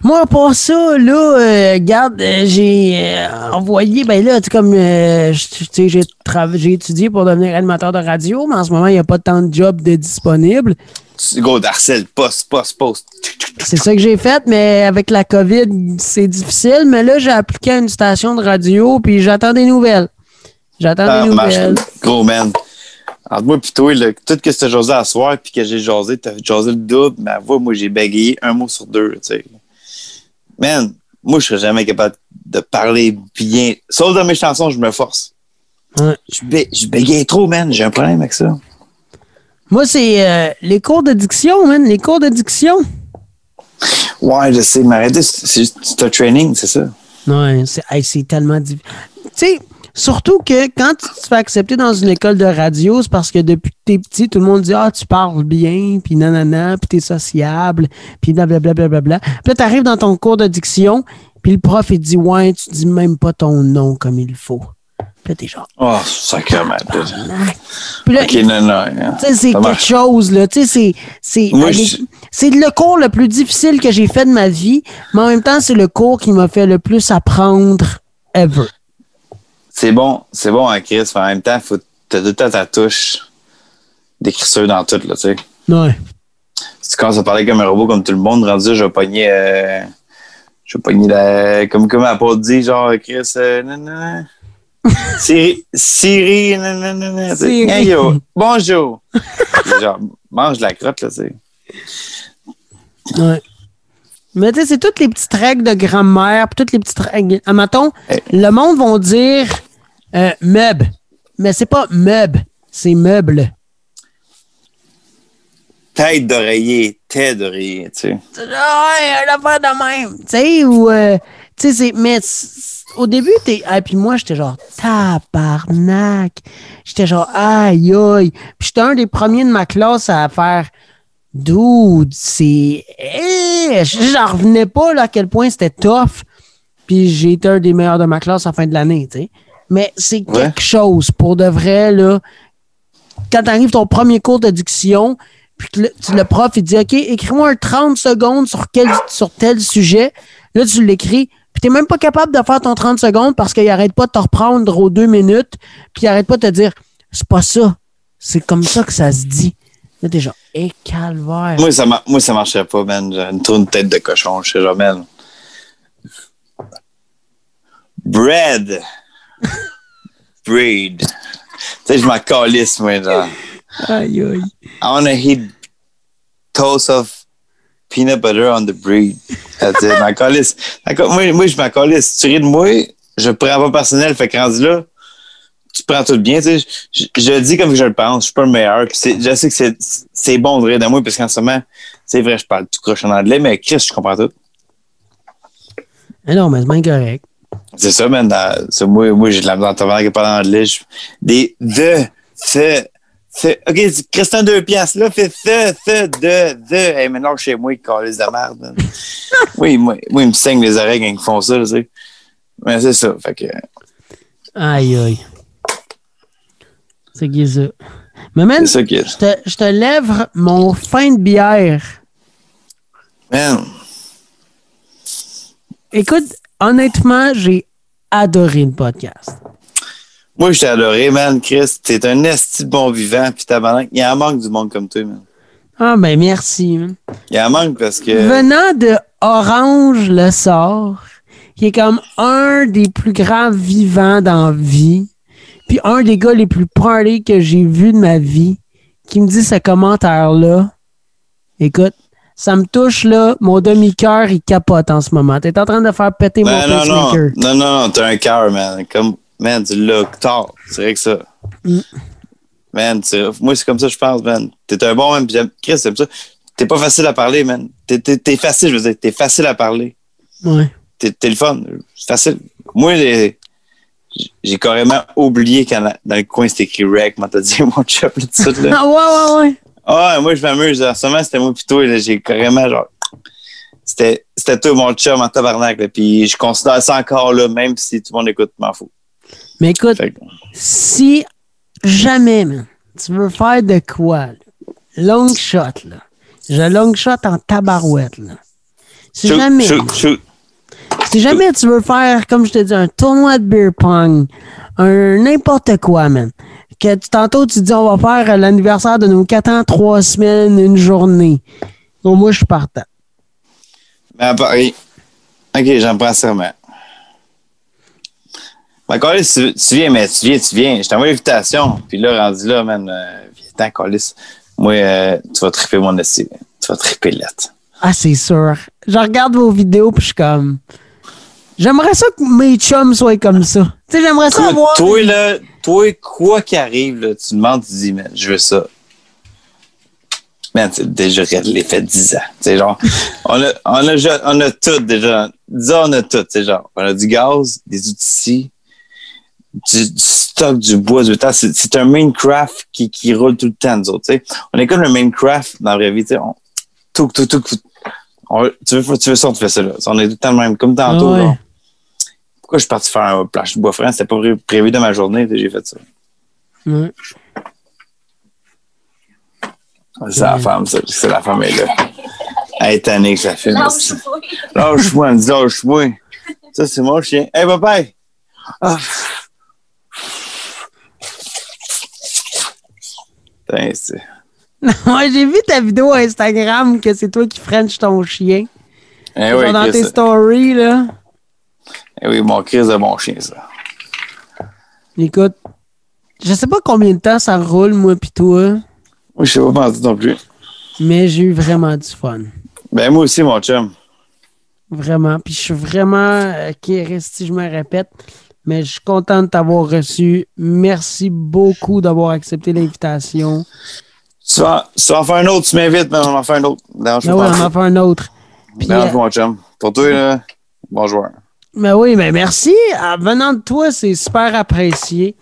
moi, pour ça, là, euh, regarde, euh, j'ai euh, envoyé, ben là, tu sais, comme, euh, je- tu sais, j'ai j'ai étudié pour devenir animateur de radio, mais en ce moment, il n'y a pas tant de jobs de disponibles. Gros d'harcèle, poste, poste, poste. C'est ça que j'ai fait, mais avec la COVID, c'est difficile. Mais là, j'ai appliqué à une station de radio, puis j'attends des nouvelles. J'attends Ah, des marche. nouvelles. Gros, man. Entre moi pis toi, là, tout ce que t'as jasé à soir, puis que j'ai jasé, t'as jasé le double, mais voix, moi, j'ai bégayé un mot sur deux, tu sais. Man, moi, je serais jamais capable de parler bien. Sauf dans mes chansons, je me force. Ouais. Je, bé- je bégaye trop, man. J'ai un problème avec ça. Moi, c'est euh, les cours de diction, man. Les cours de diction. Ouais, je sais, mais arrêtez, c'est un training, c'est ça. Ouais, c'est hey, c'est tellement difficile. Tu sais, surtout que quand tu te fais accepter dans une école de radio, c'est parce que depuis que t'es petit, tout le monde dit Ah, tu parles bien, puis nanana, puis t'es sociable, puis blablabla. Bla, puis là, t'arrives dans ton cours de diction, puis le prof, il dit Ouais, tu dis même pas ton nom comme il faut. Puis là, t'es genre Oh, sacrément. Puis là, Ok, non, non. hein. Tu sais, c'est quelque chose, là. Tu sais, c'est- C'est le cours le plus difficile que j'ai fait de ma vie, mais en même temps, c'est le cours qui m'a fait le plus apprendre ever. C'est bon, c'est bon en Chris, mais en même temps, faut t'as tout le temps ta touche d'écriture dans tout, là, tu sais. Ouais. Si tu commences à parler comme un robot, comme tout le monde, rendu je vais pogner, euh, je vais pogner la, comme, comme Apple dit, genre, Chris, euh, nan, nan, nan. (laughs) Siri, Siri, nan, nan, nan, nan, tu sais. Siri. Hey, yo, bonjour. genre, mange la crotte, là, tu sais. Ouais. Mais tu sais, c'est toutes les petites règles de grammaire, puis toutes les petites règles. Admettons, Hey. le monde va dire euh, meuble, mais c'est pas meuble, c'est meuble. Tête d'oreiller, tête d'oreiller, tu sais. Ouais, un affaire de même. Tu sais, ou. euh, tu sais. Mais au début, t'es. Ah, puis moi, j'étais genre, tabarnak. J'étais genre, aïe, aïe. Puis j'étais un des premiers de ma classe à faire. Dude, c'est. Eh, J'en revenais pas là, à quel point c'était tough. Puis j'ai été un des meilleurs de ma classe à la fin de l'année, tu sais. Mais c'est Ouais. quelque chose, pour de vrai, là. Quand t'arrives ton premier cours de diction, puis que le, tu- le prof, il dit, OK, écris-moi un 30 secondes sur, quel, sur tel sujet. Là, tu l'écris, puis t'es même pas capable de faire ton 30 secondes parce qu'il arrête pas de te reprendre aux deux minutes, puis il arrête pas de te dire, c'est pas ça. C'est comme ça que ça se dit. Là, t'es genre, hé, calvaire. Moi, ça, moi, ça marchait pas, man. J'ai une tourne tête de cochon. Je sais jamais. Bread. (laughs) Breed. Tu sais, je m'en calisse, moi, genre. Aïe, aïe. I wanna toast of peanut butter on the bread. That's it. M'en calisse. Moi, moi, je m'en calisse. Tu ris de moi, je prends pas personnel. Fait que rendu là, tu prends tout bien. Tu sais, je, le dis comme je le pense. Je suis pas le meilleur. Puis je sais que c'est, bon de rire de moi parce qu'en ce moment, c'est vrai, je parle tout croche en anglais, mais Chris, je comprends tout. Ah non, mais c'est bien correct. C'est ça, man. Moi, moi j'ai de la misère à pas d'anglais. Je- Des de, ce, ce. OK, c'est Christian deux piastres, là, fait ce, ce, de, de. Hey, maintenant, chez moi, ils calissent de merde. man. (laughs) oui, moi, moi, ils me saignent les oreilles quand ils font ça, tu sais. Mais c'est ça. Fait que, Aïe, aïe. C'est qui ça? Mais man, qui je te, je te lève mon fin de bière. Man, Écoute, honnêtement, j'ai adoré le podcast. moi, je t'ai adoré, man. Chris, t'es un esti bon vivant. Puis tabarnak, il y en manque du monde comme toi, man. Ah, ben merci. man. Il y en manque parce que. Venant de Orange le sort, qui est comme un des plus grands vivants dans la vie, puis un des gars les plus party que j'ai vu de ma vie, qui me dit ce commentaire-là, écoute, ça me touche là, mon demi-cœur il capote en ce moment. T'es en train de faire péter mon Ben, non, non, pacemaker. non, non, non, t'as un cœur, man. Comme, man, tu l'as tard. C'est vrai que ça. Mm. Man, moi, c'est comme ça, je pense, man. T'es un bon, man. puis Chris, c'est ça. T'es pas facile à parler, man. T'es, t'es, t'es facile, je veux dire. T'es facile à parler. Ouais. T'es, t'es le fun. C'est facile. Moi, j'ai carrément oublié quand dans le coin c'était écrit rec. Moi, t'as dit (laughs) mon chum, là, tout ça, là. Ah, ouais, ouais, ouais. Ah, moi, je m'amuse. En ce moment, c'était moi plutôt. J'ai carrément, genre. C'était, c'était toi, mon chum, en tabarnak. Là, puis je considère ça encore, là, même si tout le monde écoute, m'en fous. Mais écoute, que- si jamais, man, tu veux faire de quoi, là, long shot, là, je long shot en tabarouette, là. Si Shoot, jamais, shoot, shoot. si jamais tu veux faire, comme je te dis, un tournoi de beer pong, un n'importe quoi, man, que tu- tantôt tu dis on va faire l'anniversaire de nos 4 ans, 3 semaines, une journée. Donc, moi, je suis partant. Mais à Paris. OK, j'en prends sûrement. Mais Carlis, tu, tu viens, mais tu viens, tu viens. Je t'envoie l'invitation. Puis là, rendu là, man, euh, viens, Carlis. Moi, euh, tu vas triper mon essai. Tu vas triper lettre. Ah, c'est sûr. Je regarde vos vidéos puis je suis comme. J'aimerais ça que mes chums soient comme ça. Tu sais, j'aimerais ça Toi, avoir. toi, là, toi, quoi qu'il arrive, là, tu demandes, tu dis, man, je veux ça. Man, c'est déjà les fait 10 ans. C'est genre, (laughs) on a, on a, déjà- on a tout déjà. Disons, on a tout. C'est genre, on a du gaz, des outils, du, du stock, du bois, du temps. C'est c'est un Minecraft qui, qui roule tout le temps, nous autres. tu sais. On est comme le Minecraft dans la vraie vie. On, tout, tout, tout. on- tu, veux, tu veux ça, on te fait ça. Là. On est tout le temps le même. Comme tantôt. Ah ouais. Pourquoi je suis parti faire un planche de bois franc? C'était pas pré- prévu dans ma journée. J'ai fait ça. Ouais. C'est la femme, ça. C'est la femme, elle est là. (laughs) Elle est tannée que ça filme. Lâche-toi. Lâche-moi, elle me dit lâche-moi. Ça, c'est mon chien. Hey, papa! Ah. Putain, c'est- (laughs) Ouais, j'ai vu ta vidéo Instagram que c'est toi qui french ton chien. Eh oui, dans tes stories, là. Eh oui, mon Chris de bon chien, ça. Écoute, je sais pas combien de temps ça roule, moi pis toi, Oui, je sais pas penser non plus. mais j'ai eu vraiment du fun. Ben, moi aussi, mon chum. Vraiment. Puis je suis vraiment, euh, si je me répète, mais je suis content de t'avoir reçu. Merci beaucoup d'avoir accepté l'invitation. Tu vas, tu vas en faire un autre, tu m'invites, mais on en fait un autre. Non, je Ben oui, on en fait un autre. Puis, Non, euh, mon chum. Pour toi, là, bon joueur. Ben oui, ben merci. Ah, venant de toi, c'est super apprécié.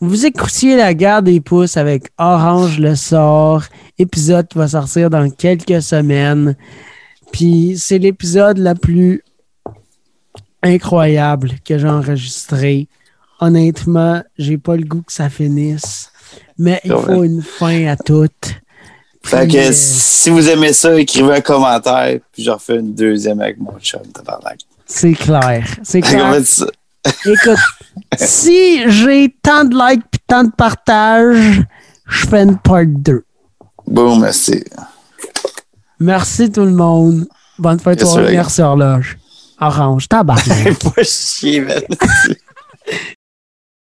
Vous écoutiez la guerre des pouces avec Orange le sort, épisode qui va sortir dans quelques semaines. Puis c'est l'épisode le plus incroyable que j'ai enregistré. Honnêtement, j'ai pas le goût que ça finisse, mais il faut une fin à tout. Fait que si vous aimez ça, écrivez un commentaire, puis j'en refais une deuxième avec mon chum, tabarnak. C'est clair. C'est clair. Écoute, si j'ai tant de likes et tant de partages, je fais une part 2. Boum, merci. Merci tout le monde. Bonne fête sir. Merci horloge. Orange, tabarnak. (laughs) Pas chier, man. (laughs)